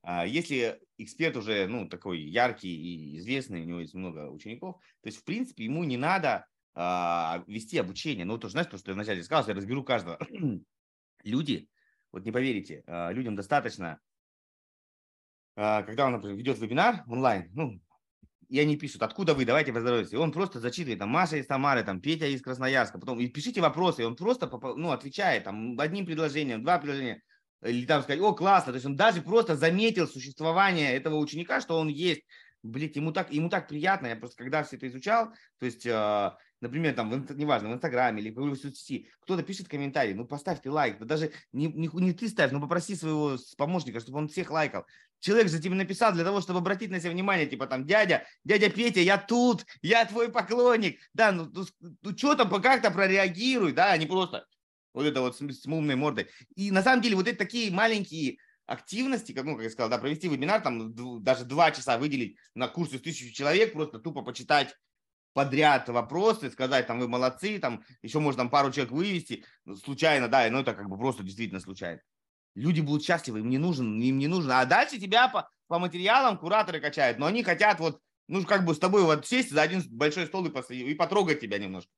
А если эксперт уже, ну, такой яркий и известный, у него есть много учеников, то есть, в принципе, ему не надо а, вести обучение. Ну, тоже, знаешь, то, что я вначале сказал, я разберу каждого. Люди, вот не поверите, а, людям достаточно, а, когда он, например, ведет вебинар онлайн, ну, и они пишут, откуда вы, давайте поздоровайтесь. И он просто зачитывает, там, Маша из Тамары, там, Петя из Красноярска. Потом, и пишите вопросы, и он просто, ну, отвечает, там, одним предложением, два предложения или там сказать, о, классно, то есть он даже просто заметил существование этого ученика, что он есть, блин, ему так, ему так приятно, я просто когда все это изучал, то есть, э, например, там, в, неважно, в Инстаграме или в соцсети, кто-то пишет комментарий, ну, поставь ты лайк, да даже не, не, не ты ставь, но попроси своего помощника, чтобы он всех лайкал. Человек же тебе написал для того, чтобы обратить на себя внимание, типа там, дядя, дядя Петя, я тут, я твой поклонник, да, ну, ну, ну что-то как-то прореагируй, да, а не просто, вот это вот с, с умной мордой. И на самом деле вот эти такие маленькие активности, как, ну, как я сказал, да, провести вебинар, там даже два часа выделить на курсы с тысячу человек, просто тупо почитать подряд вопросы, сказать, там, вы молодцы, там, еще можно там пару человек вывести, ну, случайно, да, но это как бы просто действительно случайно. Люди будут счастливы, им не нужен, им не нужно. А дальше тебя по, по материалам кураторы качают, но они хотят вот, ну, как бы с тобой вот сесть за один большой стол и, и потрогать тебя немножко.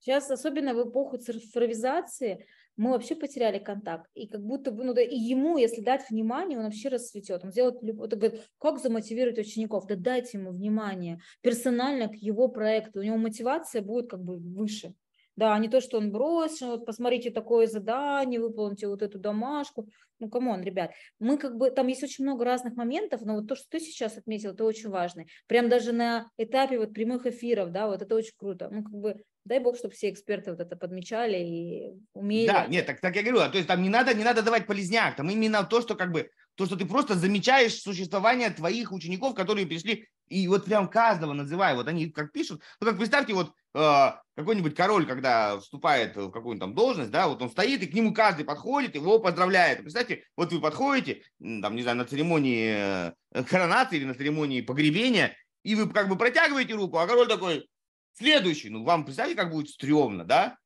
Сейчас, особенно в эпоху цифровизации, мы вообще потеряли контакт. И как будто бы, ну да, и ему, если дать внимание, он вообще расцветет. Он сделает, вот, говорит, как замотивировать учеников? Да дайте ему внимание персонально к его проекту. У него мотивация будет как бы выше. Да, не то, что он бросил, вот посмотрите такое задание, выполните вот эту домашку. Ну, come on, ребят, мы как бы, там есть очень много разных моментов, но вот то, что ты сейчас отметил, это очень важно. Прям даже на этапе вот прямых эфиров, да, вот это очень круто. Ну, как бы, дай бог, чтобы все эксперты вот это подмечали и умели. Да, нет, так, так я говорю, то есть там не надо, не надо давать полезняк, там именно то, что как бы, то, что ты просто замечаешь существование твоих учеников, которые пришли, и вот прям каждого называю, вот они как пишут, ну как представьте, вот э, какой-нибудь король, когда вступает в какую-нибудь там должность, да, вот он стоит, и к нему каждый подходит, его поздравляет. Представьте, вот вы подходите, там, не знаю, на церемонии э, коронации или на церемонии погребения, и вы как бы протягиваете руку, а король такой, следующий, ну, вам представьте, как будет стрёмно, да?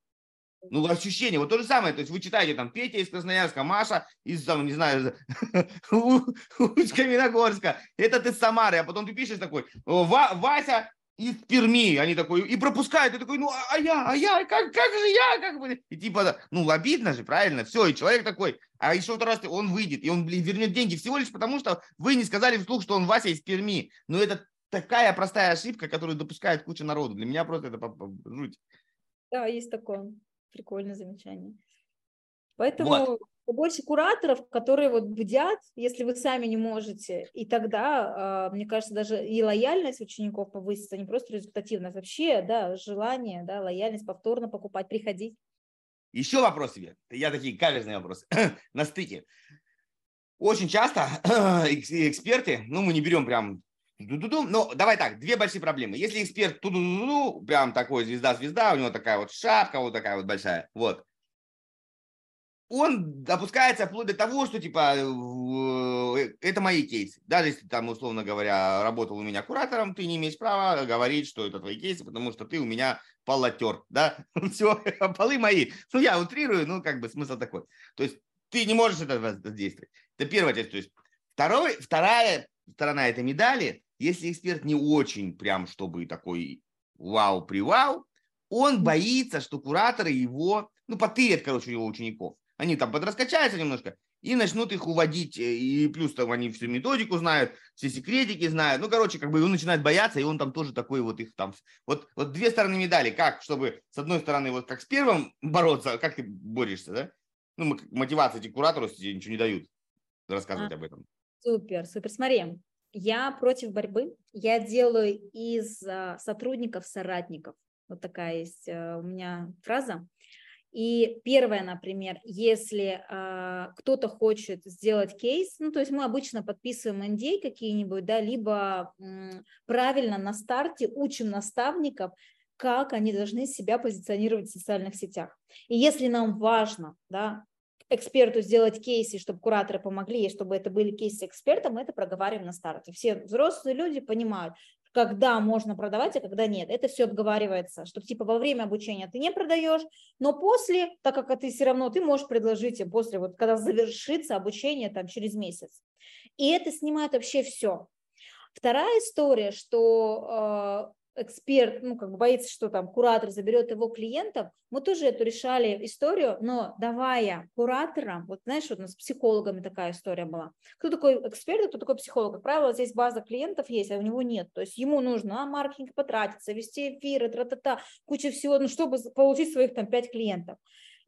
Ну, ощущение, вот то же самое, то есть вы читаете там Петя из Красноярска, Маша из, там, не знаю, из Каменогорска, этот из Самары, а потом ты пишешь такой, Вася из Перми, они такой, и пропускают, и такой, ну, а, а я, а я, как, как же я, как бы, и типа, ну, обидно же, правильно, все, и человек такой, а еще второй раз он выйдет, и он, блин, вернет деньги всего лишь потому, что вы не сказали вслух, что он Вася из Перми, ну, это такая простая ошибка, которую допускает куча народу, для меня просто это жуть. Да, есть такое, прикольное замечание. Поэтому вот. больше кураторов, которые вот бдят, если вы сами не можете, и тогда, а, мне кажется, даже и лояльность учеников повысится, не просто результативность, вообще, да, желание, да, лояльность повторно покупать, приходить. Еще вопрос себе. Я такие каверзные вопросы. На стыке. Очень часто эксперты, ну, мы не берем прям но давай так, две большие проблемы. Если эксперт ту прям такой звезда-звезда, у него такая вот шапка, вот такая вот большая, вот, он опускается вплоть до того, что типа э, это мои кейсы. Даже если там, условно говоря, работал у меня куратором, ты не имеешь права говорить, что это твои кейсы, потому что ты у меня полотер, да, все, полы мои. Ну, я утрирую, ну, как бы смысл такой. То есть ты не можешь это воздействовать. Это первая часть. То есть второй, вторая сторона этой медали, если эксперт не очень прям, чтобы такой вау-привау, он боится, что кураторы его, ну, потырят, короче, его учеников. Они там подраскачаются немножко и начнут их уводить. Э, и плюс там они всю методику знают, все секретики знают. Ну, короче, как бы он начинает бояться, и он там тоже такой вот их там... Вот, вот две стороны медали. Как, чтобы с одной стороны вот как с первым бороться, как ты борешься, да? Ну, мотивация эти кураторы тебе ничего не дают рассказывать а, об этом. Супер, супер. Смотри, я против борьбы. Я делаю из а, сотрудников соратников. Вот такая есть а, у меня фраза. И первое, например, если э, кто-то хочет сделать кейс, ну, то есть мы обычно подписываем NDA какие-нибудь, да, либо м, правильно на старте учим наставников, как они должны себя позиционировать в социальных сетях. И если нам важно, да, эксперту сделать кейсы, чтобы кураторы помогли, и чтобы это были кейсы эксперта, мы это проговариваем на старте. Все взрослые люди понимают, когда можно продавать, а когда нет. Это все обговаривается, что типа во время обучения ты не продаешь, но после, так как ты все равно, ты можешь предложить после, вот когда завершится обучение там через месяц. И это снимает вообще все. Вторая история, что эксперт, ну, как бы боится, что там куратор заберет его клиентов, мы тоже эту решали историю, но давая кураторам, вот знаешь, вот у нас с психологами такая история была. Кто такой эксперт, а кто такой психолог? Как правило, здесь база клиентов есть, а у него нет. То есть ему нужно на маркетинг потратиться, вести эфиры, тра-та-та, куча всего, ну, чтобы получить своих там пять клиентов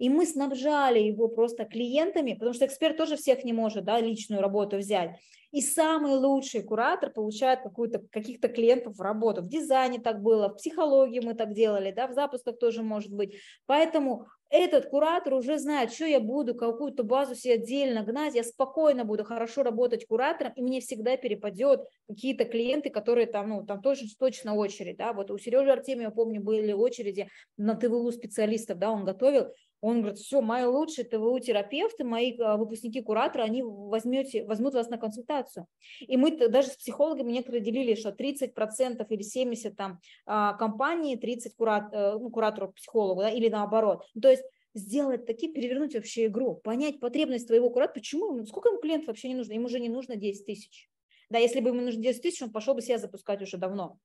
и мы снабжали его просто клиентами, потому что эксперт тоже всех не может, да, личную работу взять. И самый лучший куратор получает какую-то, каких-то клиентов в работу. В дизайне так было, в психологии мы так делали, да, в запусках тоже может быть. Поэтому этот куратор уже знает, что я буду, какую-то базу себе отдельно гнать, я спокойно буду хорошо работать куратором, и мне всегда перепадет какие-то клиенты, которые там, ну, там тоже точно очередь, да, вот у Сережи Артемия, помню, были очереди на ТВУ специалистов, да, он готовил, он говорит, все, мои лучшие ТВУ-терапевты, мои выпускники куратора, они возьмете, возьмут вас на консультацию. И мы даже с психологами некоторые делили, что 30% или 70% там а, компании, 30% курат, э, ну, куратору, психологу, да, или наоборот. То есть сделать такие, перевернуть вообще игру, понять потребность твоего куратора, почему, сколько ему клиентов вообще не нужно, ему уже не нужно 10 тысяч. Да, если бы ему нужно 10 тысяч, он пошел бы себя запускать уже давно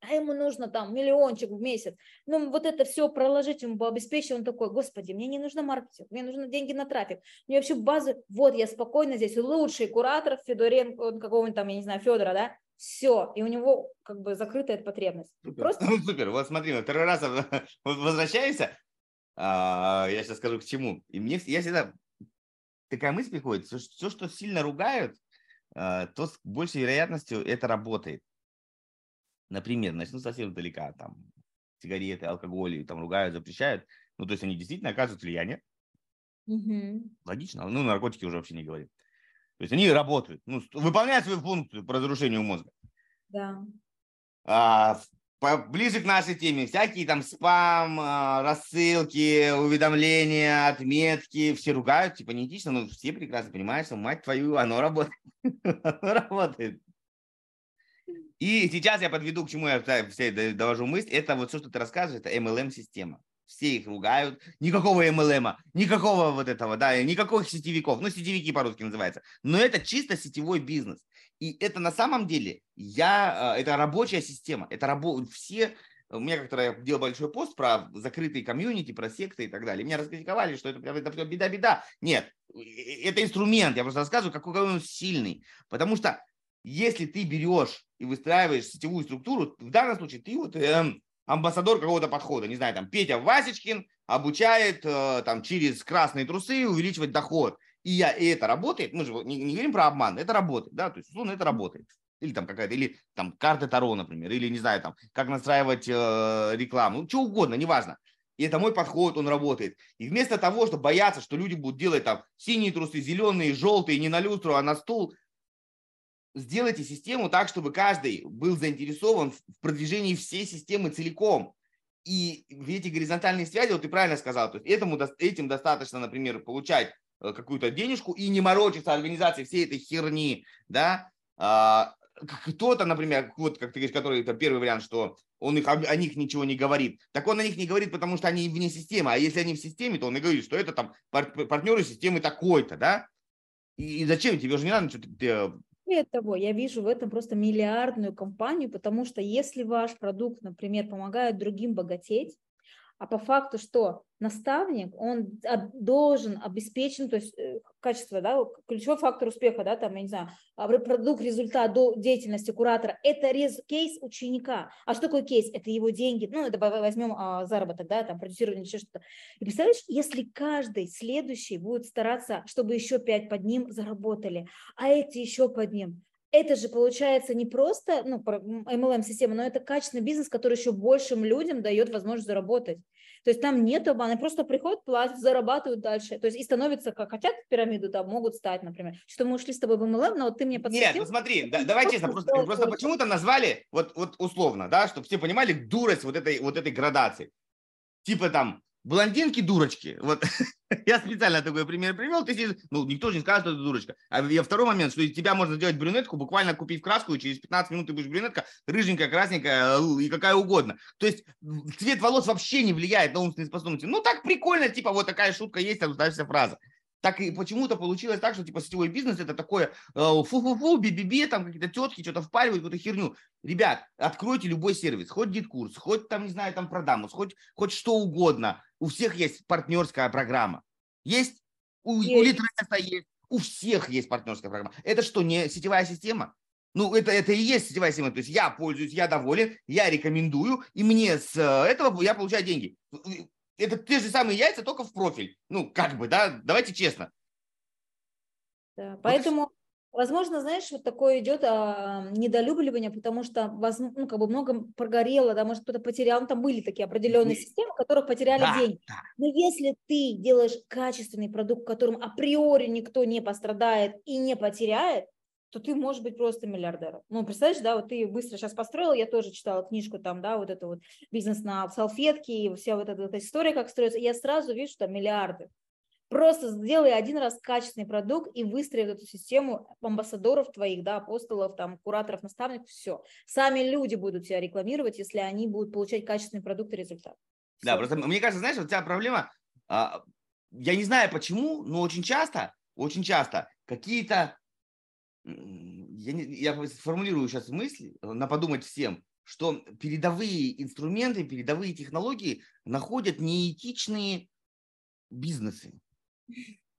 а ему нужно там миллиончик в месяц. Ну, вот это все проложить ему, обеспечить, он такой, господи, мне не нужно маркетинг, мне нужны деньги на трафик. Мне вообще базы, вот я спокойно здесь, лучший куратор Федоренко, какого-нибудь там, я не знаю, Федора, да, все, и у него как бы закрытая эта потребность. Супер. Просто... Ну, супер, вот смотри, мы второй раз возвращаемся, а, я сейчас скажу к чему. И мне я всегда такая мысль приходит, все, что сильно ругают, а, то с большей вероятностью это работает. Например, начну совсем далека, там, сигареты, алкоголь, там ругают, запрещают. Ну, то есть они действительно оказывают влияние. Угу. Логично. Ну, наркотики уже вообще не говорим. То есть они работают, ну, выполняют свою функцию по разрушению мозга. Да. А, ближе к нашей теме, всякие там спам, а, рассылки, уведомления, отметки, все ругают, типа неэтично, но все прекрасно понимают, что мать твою, оно работает. оно работает. И сейчас я подведу, к чему я все довожу мысль. Это вот все, что ты рассказываешь, это MLM-система. Все их ругают. Никакого MLM, никакого вот этого, да, никаких сетевиков. Ну, сетевики по-русски называется. Но это чисто сетевой бизнес. И это на самом деле, я, а, это рабочая система. Это рабо... все у меня как-то я делал большой пост про закрытые комьюнити, про секты и так далее. Меня раскритиковали, что это, это беда-беда. Нет, это инструмент. Я просто рассказываю, какой он сильный. Потому что если ты берешь и выстраиваешь сетевую структуру, в данном случае ты вот э, амбассадор какого-то подхода, не знаю, там Петя Васечкин обучает э, там через красные трусы увеличивать доход. и, я, и это работает, мы же не, не говорим про обман, это работает, да, то есть, условно, это работает. Или там какая-то, или там карты Таро, например, или, не знаю, там, как настраивать э, рекламу, ну, что угодно, неважно. И это мой подход, он работает. И вместо того, чтобы бояться, что люди будут делать там синие трусы, зеленые, желтые, не на люстру, а на стул, сделайте систему так, чтобы каждый был заинтересован в продвижении всей системы целиком. И эти горизонтальные связи, вот ты правильно сказал, то есть этому, этим достаточно, например, получать э, какую-то денежку и не морочиться организацией всей этой херни, да, а, кто-то, например, вот как ты говоришь, который это первый вариант, что он их, о них ничего не говорит. Так он о них не говорит, потому что они вне системы. А если они в системе, то он и говорит, что это там партнеры системы такой-то, да? И, и зачем тебе же не надо что-то более того, я вижу в этом просто миллиардную компанию, потому что если ваш продукт, например, помогает другим богатеть, а по факту, что наставник, он должен обеспечить, то есть э, качество, да, ключевой фактор успеха, да, там, я не знаю, а продукт, результат деятельности куратора, это рез, кейс ученика. А что такое кейс? Это его деньги, ну, это возьмем а, заработок, да, там, продюсирование, еще что-то. И представляешь, если каждый следующий будет стараться, чтобы еще пять под ним заработали, а эти еще под ним, это же получается не просто ну, MLM-система, но это качественный бизнес, который еще большим людям дает возможность заработать. То есть там нет обмана, просто приходят, платят, зарабатывают дальше. То есть и становятся, как хотят пирамиду, да, могут стать, например. Что мы ушли с тобой в MLM, но вот ты мне подсветил. Нет, ну смотри, да, давай честно, просто, просто почему-то назвали, вот, вот условно, да, чтобы все понимали дурость вот этой, вот этой градации. Типа там блондинки дурочки. Вот я специально такой пример привел. Ты сидишь, ну, никто же не скажет, что ты дурочка. А я второй момент, что из тебя можно сделать брюнетку, буквально купив краску, и через 15 минут ты будешь брюнетка, рыженькая, красненькая и какая угодно. То есть цвет волос вообще не влияет на умственные способности. Ну, так прикольно, типа, вот такая шутка есть, а фраза так и почему-то получилось так, что типа сетевой бизнес это такое э, фу-фу-фу, би-би-би, там какие-то тетки что-то впаривают, какую-то херню. Ребят, откройте любой сервис, хоть GetCourse, хоть там, не знаю, там продамус, хоть, хоть что угодно. У всех есть партнерская программа. Есть? У, есть. у Литреса есть. У всех есть партнерская программа. Это что, не сетевая система? Ну, это, это и есть сетевая система. То есть я пользуюсь, я доволен, я рекомендую, и мне с э, этого я получаю деньги это те же самые яйца, только в профиль. Ну, как бы, да, давайте честно. Да, поэтому, возможно, знаешь, вот такое идет а, недолюбливание, потому что, ну, как бы много прогорело, да, может, кто-то потерял, ну, там были такие определенные системы, которых потеряли да, деньги. Да. Но если ты делаешь качественный продукт, которым априори никто не пострадает и не потеряет, то ты можешь быть просто миллиардером. Ну, представляешь, да, вот ты быстро сейчас построил, я тоже читала книжку там, да, вот это вот бизнес на салфетке и вся вот эта вот история, как строится, я сразу вижу, что миллиарды. Просто сделай один раз качественный продукт и выстрои эту систему амбассадоров твоих, да, апостолов, там, кураторов, наставников, все. Сами люди будут тебя рекламировать, если они будут получать качественный продукт и результат. Все. Да, просто мне кажется, знаешь, вот у тебя проблема, а, я не знаю почему, но очень часто, очень часто какие-то я, не, я сформулирую сейчас мысль, э, на подумать всем, что передовые инструменты, передовые технологии находят неэтичные бизнесы.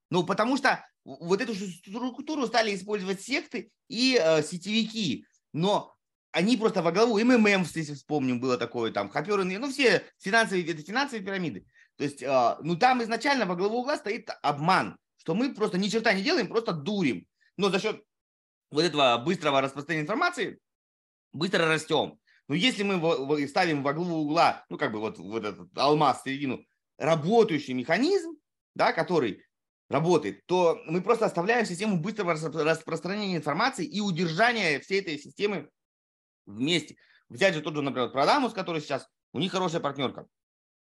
Ну, потому что вот эту структуру стали использовать секты и э, сетевики, но они просто во главу, МММ, если вспомним, было такое, там, хоперы, ну, все финансовые, это финансовые пирамиды. То есть, э, ну, там изначально во главу угла стоит обман, что мы просто ни черта не делаем, просто дурим. Но за счет вот этого быстрого распространения информации быстро растем. Но если мы ставим во главу угла, ну, как бы вот, вот этот алмаз в середину, работающий механизм, да, который работает, то мы просто оставляем систему быстрого распространения информации и удержания всей этой системы вместе. Взять же тот же, например, Продамус, который сейчас, у них хорошая партнерка.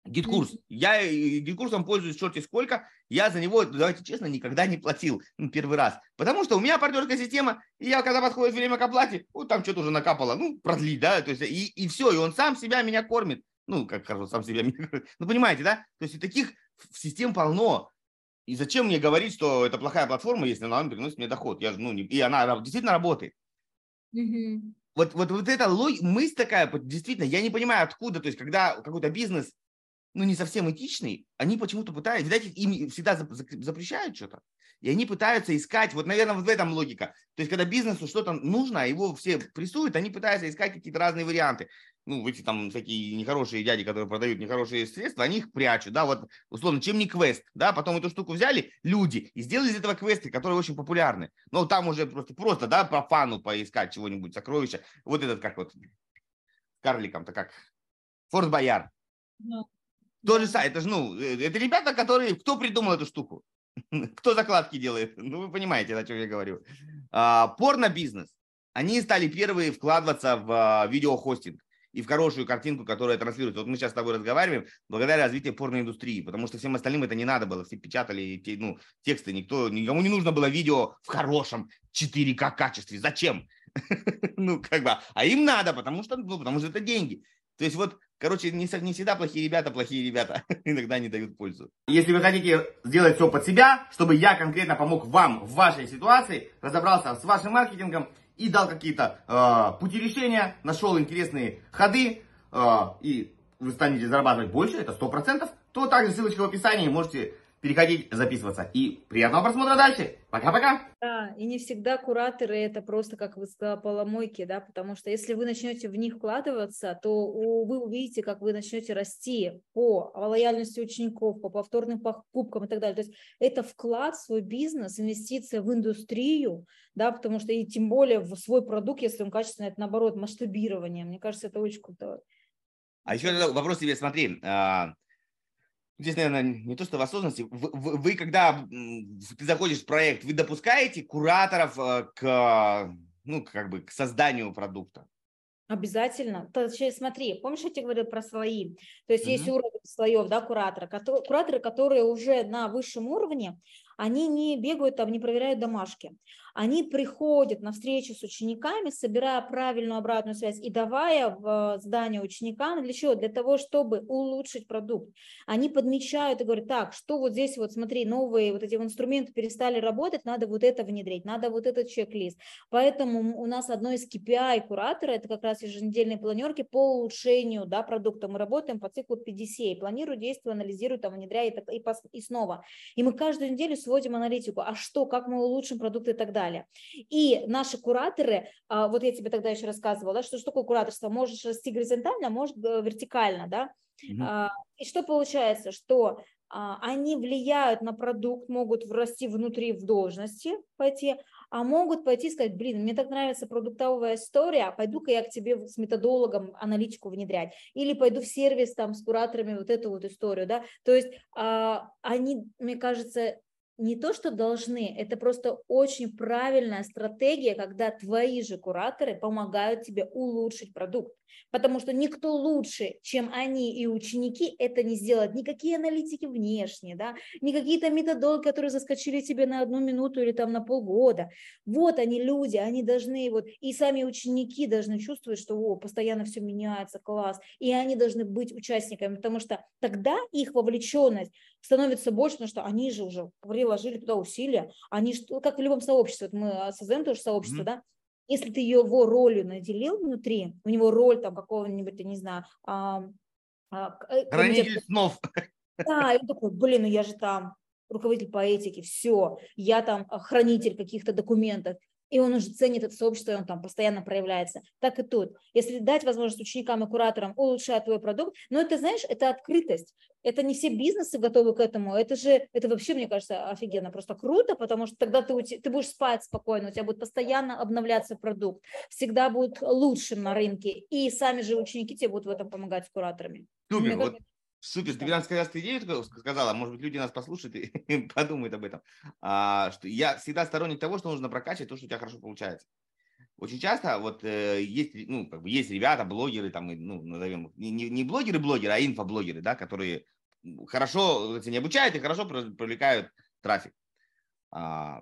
GetCourse. Я GetCourse ом пользуюсь черти сколько. Я за него, давайте честно, никогда не платил первый раз. Потому что у меня партнерская система, и я, когда подходит время к оплате, вот там что-то уже накапало, ну, продлить, да, то есть, и, и все, и он сам себя меня кормит. Ну, как хорошо, сам себя меня кормит. Ну, понимаете, да? То есть, таких систем полно. И зачем мне говорить, что это плохая платформа, если она приносит мне доход? Я, ну, не, и она действительно работает. Mm-hmm. Вот, вот, вот эта лог... мысль такая, действительно, я не понимаю, откуда, то есть, когда какой-то бизнес ну, не совсем этичный, они почему-то пытаются, видать, им всегда запрещают что-то. И они пытаются искать, вот, наверное, вот в этом логика. То есть, когда бизнесу что-то нужно, а его все прессуют, они пытаются искать какие-то разные варианты. Ну, эти там всякие нехорошие дяди, которые продают нехорошие средства, они их прячут, да, вот, условно, чем не квест, да, потом эту штуку взяли люди и сделали из этого квесты, которые очень популярны. Но там уже просто, просто, да, по фану поискать чего-нибудь, сокровища. Вот этот, как вот, карликом-то как, Форт Бояр. То же самое, это же, ну, э, это ребята, которые, кто придумал эту штуку? Кто закладки делает? Ну, вы понимаете, о чем я говорю. А, порно-бизнес. Они стали первые вкладываться в а, видеохостинг и в хорошую картинку, которая транслируется. Вот мы сейчас с тобой разговариваем благодаря развитию порноиндустрии, потому что всем остальным это не надо было. Все печатали ну, тексты, никто, никому не нужно было видео в хорошем 4К качестве. Зачем? ну, как бы, а им надо, потому что, ну, потому что это деньги. То есть вот, короче, не, не всегда плохие ребята, плохие ребята иногда не дают пользу. Если вы хотите сделать все под себя, чтобы я конкретно помог вам в вашей ситуации, разобрался с вашим маркетингом и дал какие-то э, пути решения, нашел интересные ходы, э, и вы станете зарабатывать больше, это 100%, то также ссылочка в описании, можете переходить, записываться. И приятного просмотра дальше. Пока-пока. Да, и не всегда кураторы это просто, как вы сказали, поломойки, да, потому что если вы начнете в них вкладываться, то вы увидите, как вы начнете расти по лояльности учеников, по повторным покупкам и так далее. То есть это вклад в свой бизнес, инвестиция в индустрию, да, потому что и тем более в свой продукт, если он качественный, это наоборот масштабирование. Мне кажется, это очень круто. А еще вопрос тебе, смотри, а, здесь, наверное, не то, что в осознанности, вы, вы, вы когда ты заходишь в проект, вы допускаете кураторов э, к, ну, как бы к созданию продукта? Обязательно. Точнее, смотри, помнишь, я тебе говорил про слои? То есть mm-hmm. есть уровень слоев, да, куратора. Кураторы, которые уже на высшем уровне, они не бегают там, не проверяют домашки. Они приходят на встречу с учениками, собирая правильную обратную связь и давая в здание ученикам для чего? Для того, чтобы улучшить продукт. Они подмечают и говорят, так, что вот здесь вот, смотри, новые вот эти инструменты перестали работать, надо вот это внедрить, надо вот этот чек-лист. Поэтому у нас одно из KPI куратора, это как раз еженедельные планерки по улучшению да, продукта. Мы работаем по циклу PDCA, планирую, действую, анализирую, там, внедряю и, и, и снова. И мы каждую неделю сводим аналитику, а что, как мы улучшим продукт и так далее. И наши кураторы, а, вот я тебе тогда еще рассказывала, что, что такое кураторство, можешь расти горизонтально, а может э, вертикально, да, mm и что получается, что они влияют на продукт, могут расти внутри в должности пойти, а могут пойти и сказать, блин, мне так нравится продуктовая история, пойду-ка я к тебе с методологом аналитику внедрять, или пойду в сервис там с кураторами вот эту вот историю, да, то есть а, они, мне кажется, не то, что должны, это просто очень правильная стратегия, когда твои же кураторы помогают тебе улучшить продукт. Потому что никто лучше, чем они и ученики, это не сделать. Никакие аналитики внешние, да, не какие-то методологи, которые заскочили тебе на одну минуту или там на полгода. Вот они люди, они должны вот, и сами ученики должны чувствовать, что о, постоянно все меняется, класс, и они должны быть участниками, потому что тогда их вовлеченность становится больше, потому что они же уже приложили туда усилия, они как в любом сообществе, вот мы создаем тоже сообщество, mm-hmm. да, если ты его ролью наделил внутри, у него роль там какого-нибудь, я не знаю, а, а, э, Хранитель снов. Да, и он такой, блин, ну я же там руководитель по этике, все, я там хранитель каких-то документов, и он уже ценит это сообщество, и он там постоянно проявляется. Так и тут. Если дать возможность ученикам и кураторам улучшать твой продукт, но это, знаешь, это открытость. Это не все бизнесы готовы к этому. Это же, это вообще, мне кажется, офигенно, просто круто, потому что тогда ты, ты будешь спать спокойно, у тебя будет постоянно обновляться продукт, всегда будет лучшим на рынке, и сами же ученики тебе будут в этом помогать с кураторами. Супер, вот Супер, ты нам сказала идею сказала, может быть, люди нас послушают и подумают об этом. А, что я всегда сторонник того, что нужно прокачивать то, что у тебя хорошо получается. Очень часто вот э, есть, ну, как бы есть ребята, блогеры, там, ну, назовем не, не блогеры-блогеры, а инфоблогеры, да, которые хорошо не обучают и хорошо привлекают трафик. А,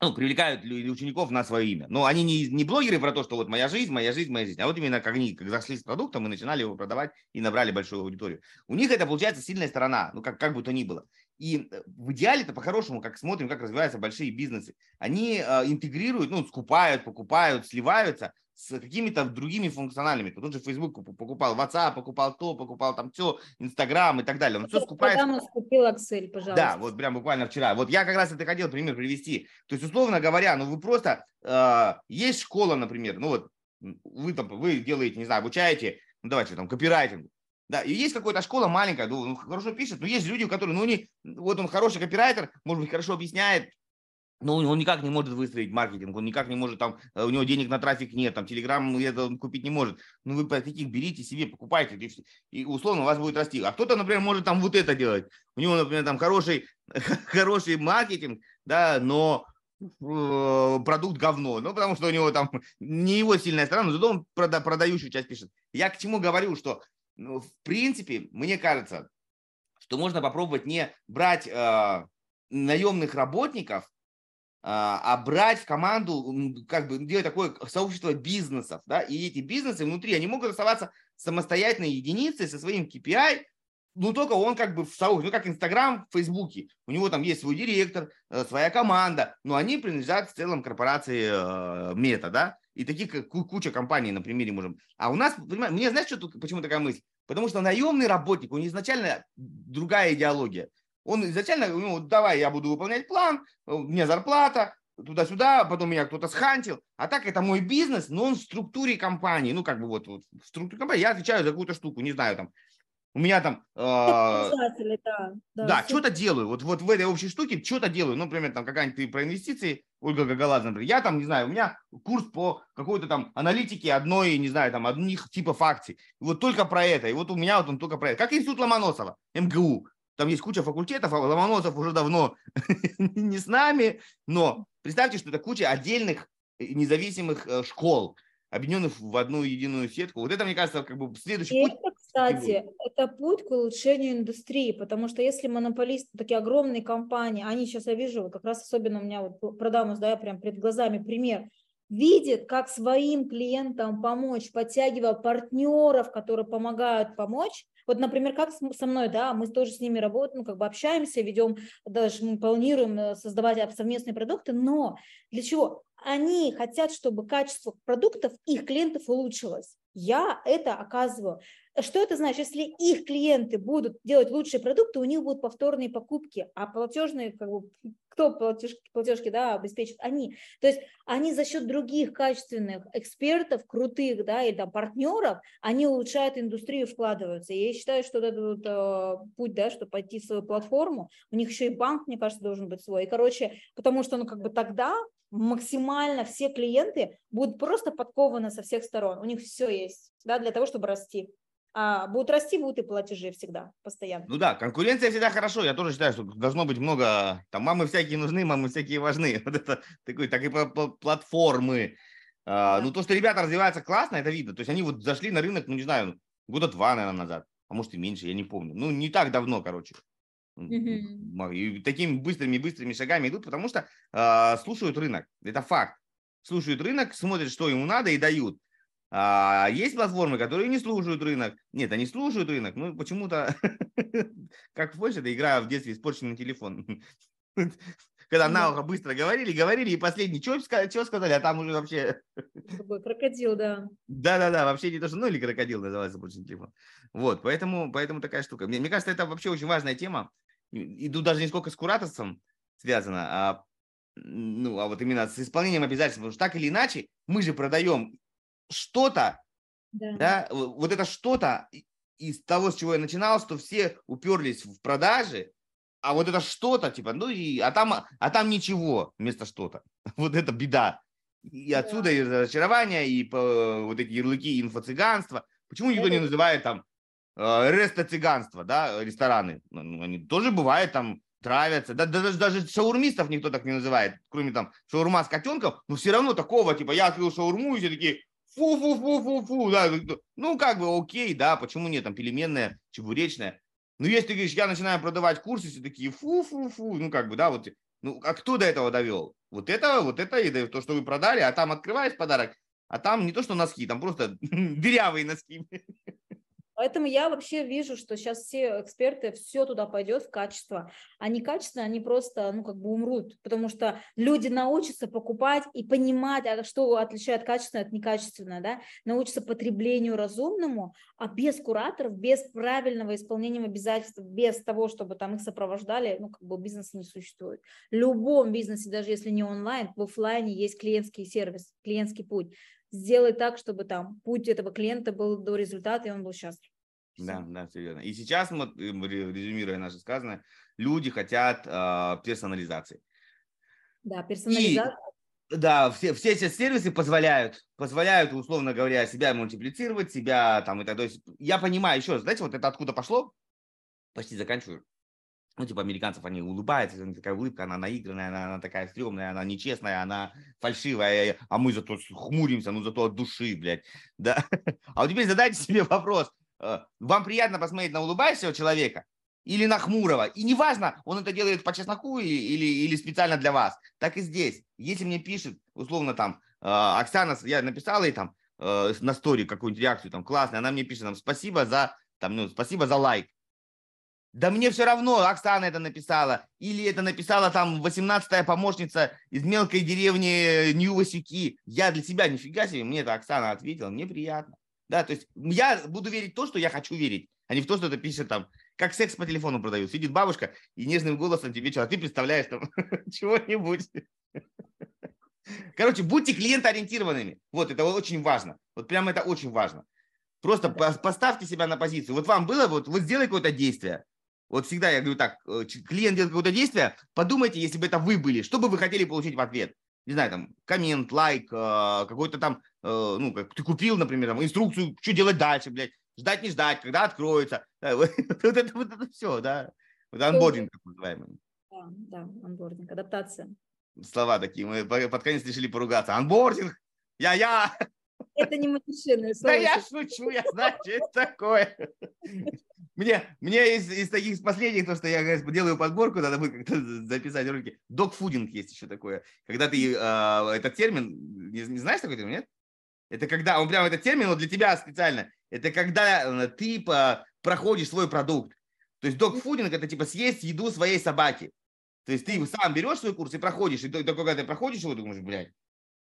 ну, привлекают учеников на свое имя. Но они не, не блогеры про то, что вот моя жизнь, моя жизнь, моя жизнь, а вот именно как они как зашли с продуктом и начинали его продавать и набрали большую аудиторию. У них это получается сильная сторона, ну как, как бы то ни было. И э, в идеале это по-хорошему, как смотрим, как развиваются большие бизнесы, они э, интегрируют, ну, скупают, покупают, сливаются с какими-то другими функциональными. Тот же Facebook покупал WhatsApp, покупал то, покупал там все, Instagram и так далее. Он все скупает. Когда купил Excel, пожалуйста. Да, вот прям буквально вчера. Вот я как раз это хотел пример привести. То есть, условно говоря, ну вы просто, э, есть школа, например, ну вот вы там, вы делаете, не знаю, обучаете, ну давайте там, копирайтинг. Да, и есть какая-то школа маленькая, ну, хорошо пишет, но есть люди, которые, ну, не, вот он хороший копирайтер, может быть, хорошо объясняет, но он никак не может выстроить маркетинг, он никак не может, там, э, у него денег на трафик нет, там, Телеграм это он купить не может. Ну, вы таких берите себе, покупайте, и, и условно у вас будет расти. А кто-то, например, может там вот это делать. У него, например, там хороший, хороший маркетинг, да, но э, продукт говно, ну, потому что у него там не его сильная сторона, но зато он прода, продающую часть пишет. Я к чему говорю, что, ну, в принципе, мне кажется, что можно попробовать не брать э, наемных работников, а, а брать в команду, как бы делать такое сообщество бизнесов, да, и эти бизнесы внутри, они могут оставаться самостоятельной единицей со своим KPI, ну, только он как бы в сообществе, ну, как Инстаграм в Фейсбуке. У него там есть свой директор, э, своя команда, но они принадлежат в целом корпорации э, Мета, да, и таких куча компаний на примере можем. А у нас, понимаете, мне знаешь, что тут, почему такая мысль? Потому что наемный работник, у него изначально другая идеология. Он изначально, ну, давай я буду выполнять план, у меня зарплата, туда-сюда, потом меня кто-то схантил. А так это мой бизнес, но он в структуре компании. Ну, как бы вот, вот в структуре компании я отвечаю за какую-то штуку, не знаю, там, у меня там... Э, да, да, да что-то делаю. Вот, вот в этой общей штуке что-то делаю. Ну, например, там какая-нибудь ты про инвестиции, Ольга Гагаладзе, например. Я там, не знаю, у меня курс по какой-то там аналитике одной, не знаю, там, одних типов акций. Вот только про это. И вот у меня вот он только про это. Как институт Ломоносова, МГУ. Там есть куча факультетов, а Ломоносов уже давно не с нами, но представьте, что это куча отдельных независимых э, школ, объединенных в одну единую сетку. Вот это, мне кажется, как бы следующий путь. Это, кстати, это путь к улучшению индустрии, потому что если монополисты, такие огромные компании, они сейчас, я вижу, как раз особенно у меня вот продамус, да, я прям перед глазами пример, видит, как своим клиентам помочь, подтягивая партнеров, которые помогают помочь, вот, например, как со мной, да, мы тоже с ними работаем, ну, как бы общаемся, ведем, даже мы планируем э, создавать совместные продукты, но для чего? Они хотят, чтобы качество продуктов их клиентов улучшилось. Я это оказываю. Что это значит? Если их клиенты будут делать лучшие продукты, у них будут повторные покупки, а платежные, как бы, кто платежки, платежки да, обеспечит? Они. То есть они за счет других качественных экспертов, крутых да, или там, партнеров, они улучшают индустрию, вкладываются. И я считаю, что этот вот, э, путь, да, чтобы пойти в свою платформу, у них еще и банк, мне кажется, должен быть свой. И, короче, потому что ну, как бы тогда максимально все клиенты будут просто подкованы со всех сторон. У них все есть да, для того, чтобы расти будут расти, будут и платежи всегда, постоянно. Ну да, конкуренция всегда хорошо. Я тоже считаю, что должно быть много, там мамы всякие нужны, мамы всякие важны. Вот это такой, так и платформы. А, да. Ну то, что ребята развиваются классно, это видно. То есть они вот зашли на рынок, ну не знаю, года два, наверное, назад. А может и меньше, я не помню. Ну не так давно, короче. Угу. И такими быстрыми-быстрыми шагами идут, потому что э, слушают рынок. Это факт. Слушают рынок, смотрят, что ему надо и дают. А есть платформы, которые не слушают рынок. Нет, они слушают рынок, но почему-то, как в Польше, это игра в детстве испорченный телефон. Когда на ухо быстро говорили, говорили, и последний, что, что сказали, а там уже вообще... Крокодил, да. Да-да-да, вообще не то, что, ну или крокодил называется испорченный телефон. Вот, поэтому, поэтому такая штука. Мне, мне кажется, это вообще очень важная тема. И тут даже не сколько с кураторством связано, а ну, а вот именно с исполнением обязательств, потому что так или иначе мы же продаем что-то, да. да, вот это что-то из того, с чего я начинал, что все уперлись в продажи, а вот это что-то, типа, ну и, а там, а там ничего вместо что-то. Вот это беда. И отсюда да. и разочарование, и по, вот эти ярлыки инфо-цыганства. Почему никто не называет там э, реста-цыганство, да, рестораны? Ну, ну, они тоже бывают там, травятся. Да, даже, даже шаурмистов никто так не называет, кроме там шаурма с котенком, но все равно такого, типа, я открыл шаурму, и все такие, фу-фу-фу-фу-фу, да, ну, как бы окей, да, почему нет, там, пельменная, чебуречная. Ну, если ты говоришь, я начинаю продавать курсы, все такие фу-фу-фу, ну, как бы, да, вот, ну, а кто до этого довел? Вот это, вот это и то, что вы продали, а там открываешь подарок, а там не то, что носки, там просто дырявые носки. Поэтому я вообще вижу, что сейчас все эксперты, все туда пойдет в качество. А не качественно, они просто, ну, как бы умрут, потому что люди научатся покупать и понимать, а что отличает качественное от некачественного, да, научатся потреблению разумному, а без кураторов, без правильного исполнения обязательств, без того, чтобы там их сопровождали, ну, как бы бизнес не существует. В любом бизнесе, даже если не онлайн, в офлайне есть клиентский сервис, клиентский путь сделай так, чтобы там путь этого клиента был до результата, и он был счастлив. Да, да, все верно. И сейчас, мы, резюмируя наше сказанное, люди хотят э, персонализации. Да, персонализация. И, да, все, все эти сервисы позволяют, позволяют, условно говоря, себя мультиплицировать, себя там и так. То есть я понимаю, еще знаете, вот это откуда пошло, почти заканчиваю ну, типа, американцев, они улыбаются, такая улыбка, она наигранная, она, она такая стрёмная, она нечестная, она фальшивая, а мы зато хмуримся, ну, зато от души, блядь, да. А вот теперь задайте себе вопрос, э, вам приятно посмотреть на улыбающегося человека или на хмурого, и неважно, он это делает по чесноку или, или, или специально для вас, так и здесь. Если мне пишет, условно, там, э, Оксана, я написала ей там э, на стори какую-нибудь реакцию, там, классная, она мне пишет, там, спасибо за, там, ну, спасибо за лайк, да мне все равно, Оксана это написала. Или это написала там 18-я помощница из мелкой деревни Нью-Васюки. Я для себя нифига себе, мне это Оксана ответила, мне приятно. Да, то есть я буду верить в то, что я хочу верить, а не в то, что это пишет там, как секс по телефону продают. Сидит бабушка и нежным голосом тебе что, а ты представляешь там чего-нибудь. Короче, будьте клиентоориентированными. Вот, это очень важно. Вот прямо это очень важно. Просто поставьте себя на позицию. Вот вам было, вот, вот сделай какое-то действие. Вот всегда я говорю так, э, клиент делает какое-то действие, подумайте, если бы это вы были, что бы вы хотели получить в ответ? Не знаю, там, коммент, лайк, э, какой-то там, э, ну, как ты купил, например, там, инструкцию, что делать дальше, блядь, ждать, не ждать, когда откроется. Вот это, вот это все, да. Вот анбординг, так называемый. Да, да, анбординг, адаптация. Слова такие, мы под конец решили поругаться. Анбординг, я-я. Это не матершинное слово. Да я шучу, я знаю, что это такое. Мне, мне из, из таких последних, то, что я говорю, делаю подборку, надо будет как-то записать ролики. Докфудинг есть еще такое. Когда ты э, этот термин, не, не знаешь такой термин, нет? Это когда, он прям этот термин вот для тебя специально. Это когда э, ты по, проходишь свой продукт. То есть докфудинг это типа съесть еду своей собаки. То есть ты сам берешь свой курс и проходишь, и только когда ты проходишь его, ты думаешь, блядь,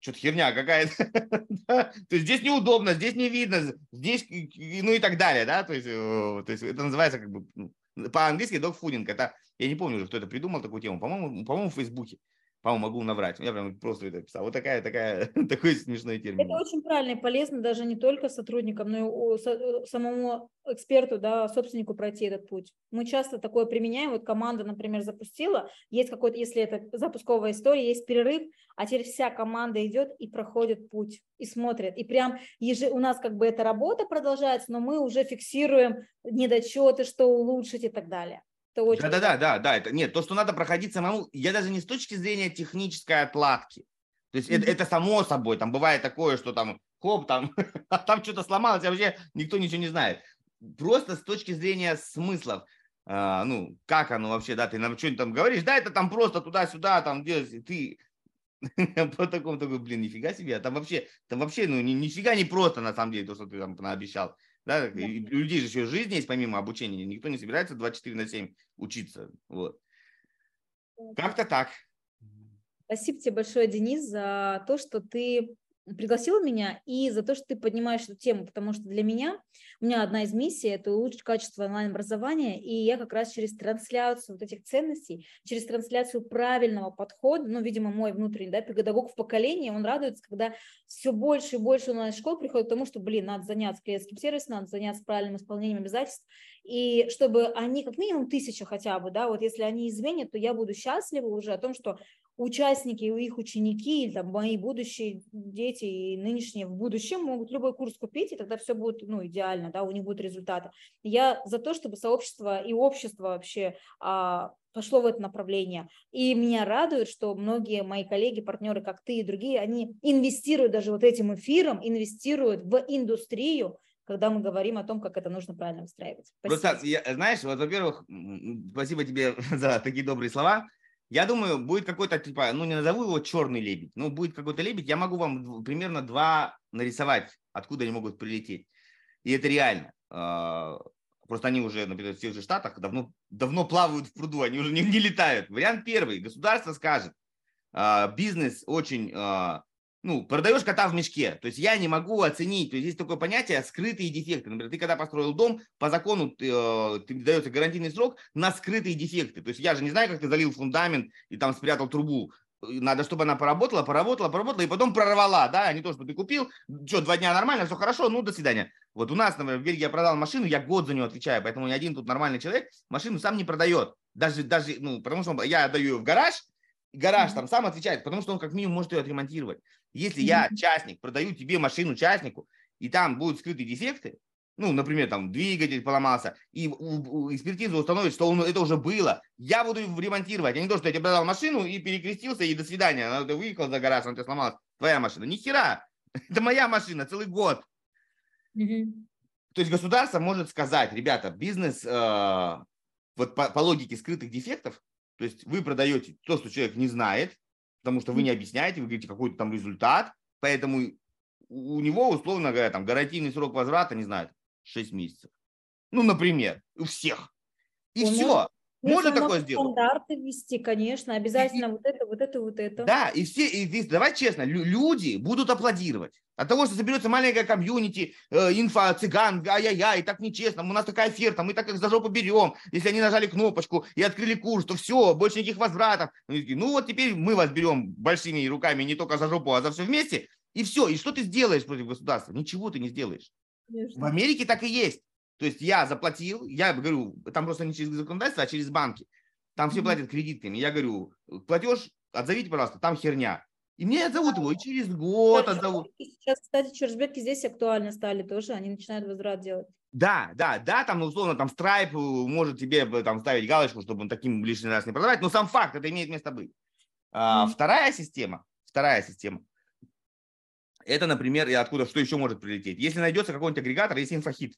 что-то херня какая-то. То есть здесь неудобно, здесь не видно, здесь, ну и так далее, да, то есть, то есть это называется как бы ну, по-английски dogfooding. Это, я не помню уже, кто это придумал такую тему, по-моему, по-моему, в Фейсбуке. По-моему, могу наврать. Я прям просто это писал. Вот такая, такая, такой смешной термин. Это очень правильно и полезно даже не только сотрудникам, но и э, самому эксперту, да, собственнику пройти этот путь. Мы часто такое применяем. Вот команда, например, запустила, есть какой-то, если это запусковая история, есть перерыв, а теперь вся команда идет и проходит путь, и смотрит. И прям еже... у нас как бы эта работа продолжается, но мы уже фиксируем недочеты, что улучшить и так далее. Это очень да, да, да, да, да. Это нет, то, что надо проходить самому. Я даже не с точки зрения технической отладки. То есть mm-hmm. это, это само собой. Там бывает такое, что там хоп, там, а там что-то сломалось, а вообще никто ничего не знает. Просто с точки зрения смыслов. А, ну, как оно вообще, да, ты нам что-нибудь там говоришь, да, это там просто туда-сюда, там, делать, ты по такому такой, блин, нифига себе, а там вообще, там вообще, ну, ни, нифига не просто, на самом деле, то, что ты там наобещал. Да? да. И у людей же еще жизнь есть помимо обучения. Никто не собирается 24 на 7 учиться. Вот. Как-то так. Спасибо тебе большое, Денис, за то, что ты пригласил меня и за то, что ты поднимаешь эту тему, потому что для меня, у меня одна из миссий – это улучшить качество онлайн-образования, и я как раз через трансляцию вот этих ценностей, через трансляцию правильного подхода, ну, видимо, мой внутренний да, педагог в поколении, он радуется, когда все больше и больше онлайн-школ приходит к тому, что, блин, надо заняться клиентским сервисом, надо заняться правильным исполнением обязательств, и чтобы они как минимум тысяча хотя бы, да, вот если они изменят, то я буду счастлива уже о том, что участники, их ученики, или там мои будущие дети и нынешние в будущем могут любой курс купить, и тогда все будет ну, идеально, да, у них будут результаты. Я за то, чтобы сообщество и общество вообще а, пошло в это направление. И меня радует, что многие мои коллеги, партнеры, как ты и другие, они инвестируют даже вот этим эфиром, инвестируют в индустрию, когда мы говорим о том, как это нужно правильно выстраивать. Спасибо. Я, знаешь, вот, во-первых, спасибо тебе за такие добрые слова. Я думаю, будет какой-то, типа, ну, не назову его черный лебедь, но будет какой-то лебедь, я могу вам примерно два нарисовать, откуда они могут прилететь. И это реально. а, просто они уже, например, в тех же Штатах давно, давно плавают в пруду, они уже не, не летают. Вариант первый. Государство скажет, а, бизнес очень а, ну, продаешь кота в мешке. То есть я не могу оценить. То есть есть такое понятие скрытые дефекты. Например, ты когда построил дом, по закону ты, э, ты дается гарантийный срок на скрытые дефекты. То есть я же не знаю, как ты залил фундамент и там спрятал трубу. Надо, чтобы она поработала, поработала, поработала, и потом прорвала, да, а не то, что ты купил, что, два дня нормально, все хорошо, ну, до свидания. Вот у нас, например, в Бельгии я продал машину, я год за нее отвечаю, поэтому ни один тут нормальный человек машину сам не продает. Даже, даже, ну, потому что я отдаю ее в гараж, гараж там сам отвечает, потому что он как минимум может ее отремонтировать. Если я, частник, продаю тебе машину частнику, и там будут скрытые дефекты, ну, например, там двигатель поломался, и экспертиза установит, что он, это уже было, я буду ремонтировать, а не то, что я тебе продал машину и перекрестился, и до свидания, она, ты выехал за гараж, она тебе сломалась, твоя машина. Ни хера, это моя машина, целый год. Mm-hmm. То есть государство может сказать, ребята, бизнес э, вот по, по логике скрытых дефектов то есть вы продаете то, что человек не знает, потому что вы не объясняете, вы говорите какой-то там результат, поэтому у него, условно говоря, там гарантийный срок возврата, не знаю, 6 месяцев. Ну, например, у всех. И у все. Можно такое сделать? Стандарты ввести, конечно, обязательно и, вот это, вот это, вот это. Да, и все, и, давай честно, люди будут аплодировать. От того, что соберется маленькая комьюнити, э, инфа, цыган, ай-яй-яй, так нечестно, у нас такая оферта, мы так их за жопу берем. Если они нажали кнопочку и открыли курс, то все, больше никаких возвратов. Ну вот теперь мы вас берем большими руками не только за жопу, а за все вместе. И все. И что ты сделаешь против государства? Ничего ты не сделаешь. Конечно. В Америке так и есть. То есть я заплатил, я говорю, там просто не через законодательство, а через банки. Там все платят кредитками. Я говорю, платеж, отзовите, пожалуйста, там херня. И мне отзовут его и через год отзовут. Сейчас, кстати, чурсбетки здесь актуально стали тоже, они начинают возврат делать. Да, да, да, там, условно, там Stripe может тебе там ставить галочку, чтобы он таким лишний раз не продавать, но сам факт, это имеет место быть. А, mm Вторая система, вторая система, это, например, и откуда, что еще может прилететь. Если найдется какой-нибудь агрегатор, если инфохит,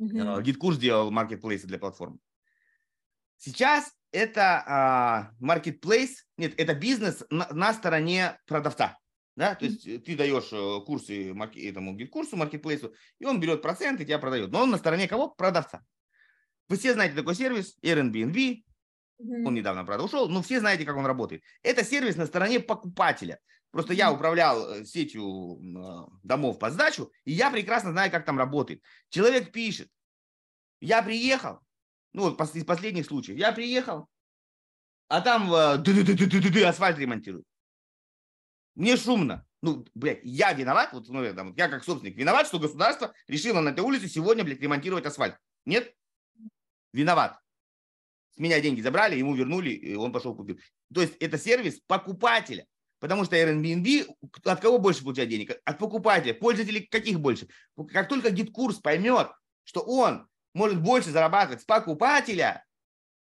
Uh-huh. GetCourse делал маркетплейсы для платформ. Сейчас это маркетплейс, э, нет, это бизнес на, на стороне продавца. Да? То есть ты даешь э, курсы этому GetCourse у, маркетплейсу, и он берет процент и тебя продает. Но он на стороне кого? Продавца. Вы все знаете такой сервис Airbnb, mm-hmm. он недавно, правда, ушел, но все знаете, как он работает. Это сервис на стороне покупателя. Просто я управлял э, сетью а, домов по сдачу, и я прекрасно знаю, как там работает. Человек пишет, я приехал, ну, вот из последних случаев, я приехал, а там э, асфальт ремонтируют. Мне шумно. Ну, блядь, я виноват, вот, ну, там, я как собственник виноват, что государство решило на этой улице сегодня, блядь, ремонтировать асфальт. Нет? Виноват. С меня деньги забрали, ему вернули, и он пошел купил. То есть это сервис покупателя. Потому что Airbnb от кого больше получает денег? От покупателя. Пользователей каких больше? Как только GetCourse поймет, что он может больше зарабатывать с покупателя,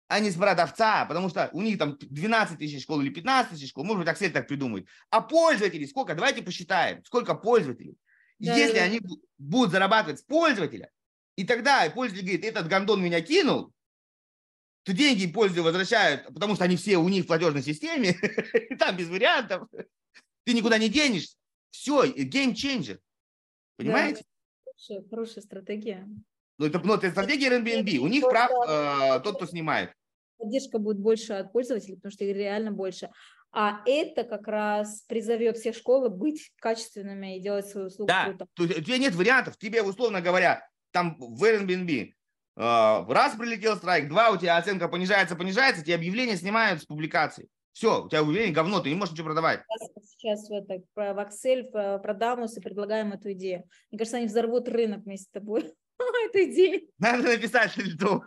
а не с продавца, потому что у них там 12 тысяч школ или 15 тысяч школ, может быть, Аксель так придумает. А пользователей сколько? Давайте посчитаем, сколько пользователей. Да, Если да. они будут зарабатывать с пользователя, и тогда пользователь говорит, этот гандон меня кинул, то деньги пользователю возвращают, потому что они все у них в платежной системе, там без вариантов. Ты никуда не денешься. Все, game changer. Понимаете? Да, хорошая, хорошая стратегия. Ну, это, ну, это стратегия Airbnb. У них прав э, тот, кто снимает. Поддержка будет больше от пользователей, потому что их реально больше. А это как раз призовет всех школы быть качественными и делать свою услугу да, круто. То, у тебя нет вариантов. Тебе, условно говоря, там в Airbnb раз прилетел страйк, два, у тебя оценка понижается, понижается, тебе объявление снимают с публикации. Все, у тебя объявление говно, ты не можешь ничего продавать. Сейчас в, это, в Excel, в Продамус и предлагаем эту идею. Мне кажется, они взорвут рынок вместе с тобой. Эту идею. Надо написать льду.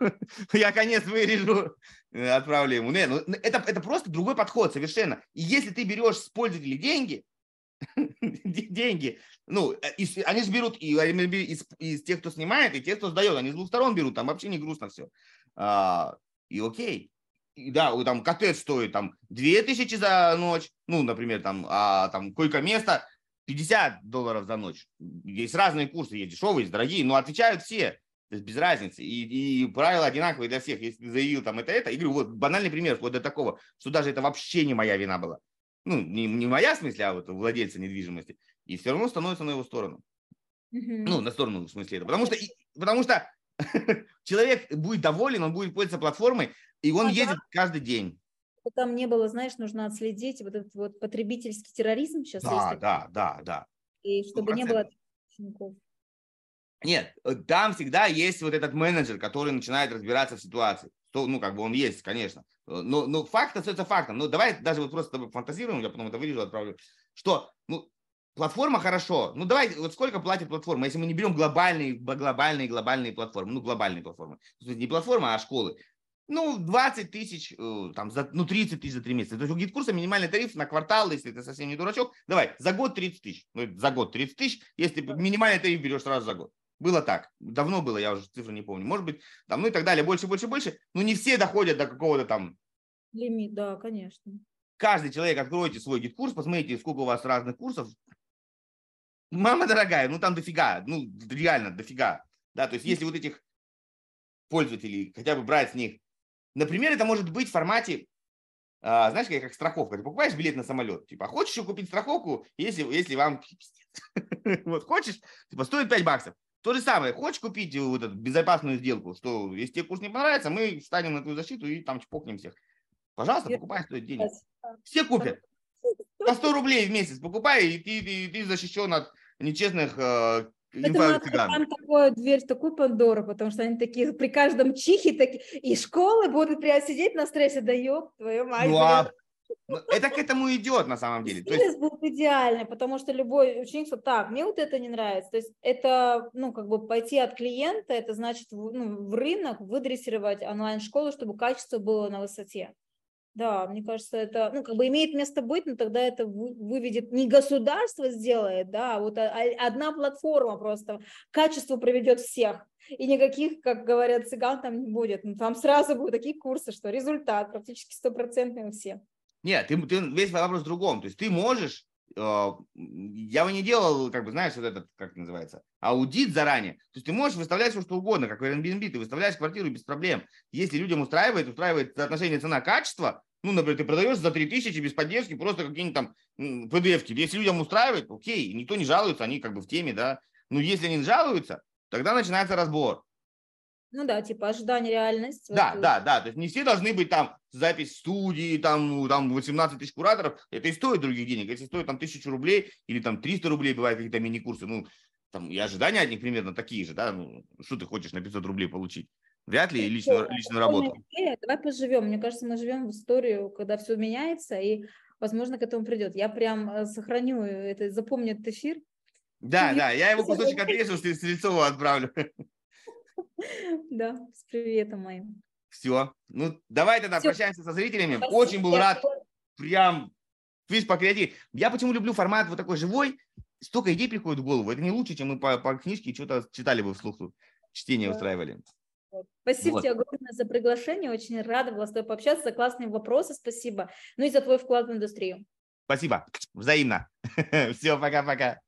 Я конец вырежу, э, отправлю ему. Не, ну, это, это просто другой подход совершенно. И если ты берешь с пользователей деньги, деньги. Ну, э, из, они же берут и из, из тех, кто снимает, и тех, кто сдает. Они с двух сторон берут, там вообще не грустно все. А, и окей. И, да, там коттедж стоит там 2000 за ночь, ну, например, там, а там койко-место 50 долларов за ночь. Есть разные курсы, есть дешевые, есть дорогие, но отвечают все. То есть без разницы. И, и правила одинаковые для всех. Если ты заявил там это, это, и говорю, вот банальный пример, вплоть до такого, что даже это вообще не моя вина была ну, не, не моя в смысле, а вот владельца недвижимости, и все равно становится на его сторону. Mm-hmm. Ну, на сторону, в смысле это. Потому что потому что человек будет доволен, он будет пользоваться платформой, и он а едет да? каждый день. Там не было, знаешь, нужно отследить вот этот вот потребительский терроризм сейчас. Да, есть да, да, да. И чтобы 100%. не было учеников. Нет, э, там всегда есть вот этот менеджер, который начинает разбираться в ситуации. То, ну, как бы он есть, конечно. Э, но, но факт остается фактом. Ну, давай даже вот просто фантазируем, я потом это вырежу, отправлю. Что, ну, платформа хорошо. Ну, давай, вот сколько платит платформа, если мы не берем глобальные, глобальные, глобальные платформы, ну, глобальные платформы. Не платформа, а школы. Ну, 20 тысяч, э, там, за, ну, 30 тысяч за 3 месяца. То есть у GetCourse а минимальный тариф на квартал, если ты совсем не дурачок, давай, за год 30 тысяч. Ну, за год 30 тысяч, если минимальный тариф берешь сразу за год. Было так. Давно было, я уже цифры не помню. Может быть, там, ну и так далее, больше, больше, больше. Но не все доходят до какого-то там... Лимит, да, конечно. Каждый человек, откройте свой GetCourse, посмотрите, сколько у вас разных курсов. Мама дорогая, ну там дофига, ну реально дофига. Да, то есть если вот этих пользователей, хотя бы брать с них, например, это может быть в формате, а, знаешь, как, как страховка. Ты покупаешь билет на самолет, типа, а хочешь еще купить страховку, если, если вам вот хочешь, типа, стоит 5 баксов. То же самое, хочешь купить вот эту безопасную сделку, что если тебе курс не понравится, мы встанем на твою защиту и там чпокнем всех. Пожалуйста, покупай, стоит денег. Все купят. По 100 рублей в месяц покупай, и ты, ты, ты защищен от нечестных э, это там такую дверь, такую Пандору, потому что они такие при каждом чихе такие, и школы будут прям сидеть на стрессе, да ёб твою мать. Ну, а это к этому идет на самом деле. Стресс есть... был идеальный, потому что любой ученик сказал, так, мне вот это не нравится. То есть это, ну, как бы пойти от клиента, это значит ну, в рынок выдрессировать онлайн-школу, чтобы качество было на высоте. Да, мне кажется, это, ну, как бы имеет место быть, но тогда это выведет, не государство сделает, да, а вот одна платформа просто качество приведет всех. И никаких, как говорят цыган, там не будет. Ну, там сразу будут такие курсы, что результат практически стопроцентный у всех. Нет, ты, ты, весь вопрос в другом. То есть ты можешь, э, я бы не делал, как бы, знаешь, вот этот, как это называется, аудит заранее. То есть ты можешь выставлять все, что угодно, как в Airbnb, ты выставляешь квартиру без проблем. Если людям устраивает, устраивает соотношение цена-качество, ну, например, ты продаешь за 3000 без поддержки просто какие-нибудь там PDF-ки. Если людям устраивает, окей, никто не жалуется, они как бы в теме, да. Но если они жалуются, тогда начинается разбор. Ну да, типа ожидание реальность. Да, вот. да, да. То есть не все должны быть там запись студии, там, там 18 тысяч кураторов. Это и стоит других денег. Если стоит там тысячу рублей или там 300 рублей, бывают какие-то мини-курсы, ну, там и ожидания от них примерно такие же, да. Ну, что ты хочешь на 500 рублей получить? Вряд ли личную, личную работу. Давай поживем. Мне кажется, мы живем в историю, когда все меняется, и, возможно, к этому придет. Я прям э, сохраню это, запомню этот эфир. Да, да, я его кусочек отрежу, с Стрельцову отправлю. Да, с приветом моим. Все. Ну, давай тогда Все. прощаемся со зрителями. Спасибо. Очень был рад. Прям твист по креативу. Я почему люблю формат вот такой живой. Столько идей приходит в голову. Это не лучше, чем мы по, по книжке что-то читали бы вслух. Чтение да. устраивали. Спасибо вот. тебе огромное за приглашение. Очень рада была с тобой пообщаться. За классные вопросы. Спасибо. Ну и за твой вклад в индустрию. Спасибо. Взаимно. Все, пока-пока.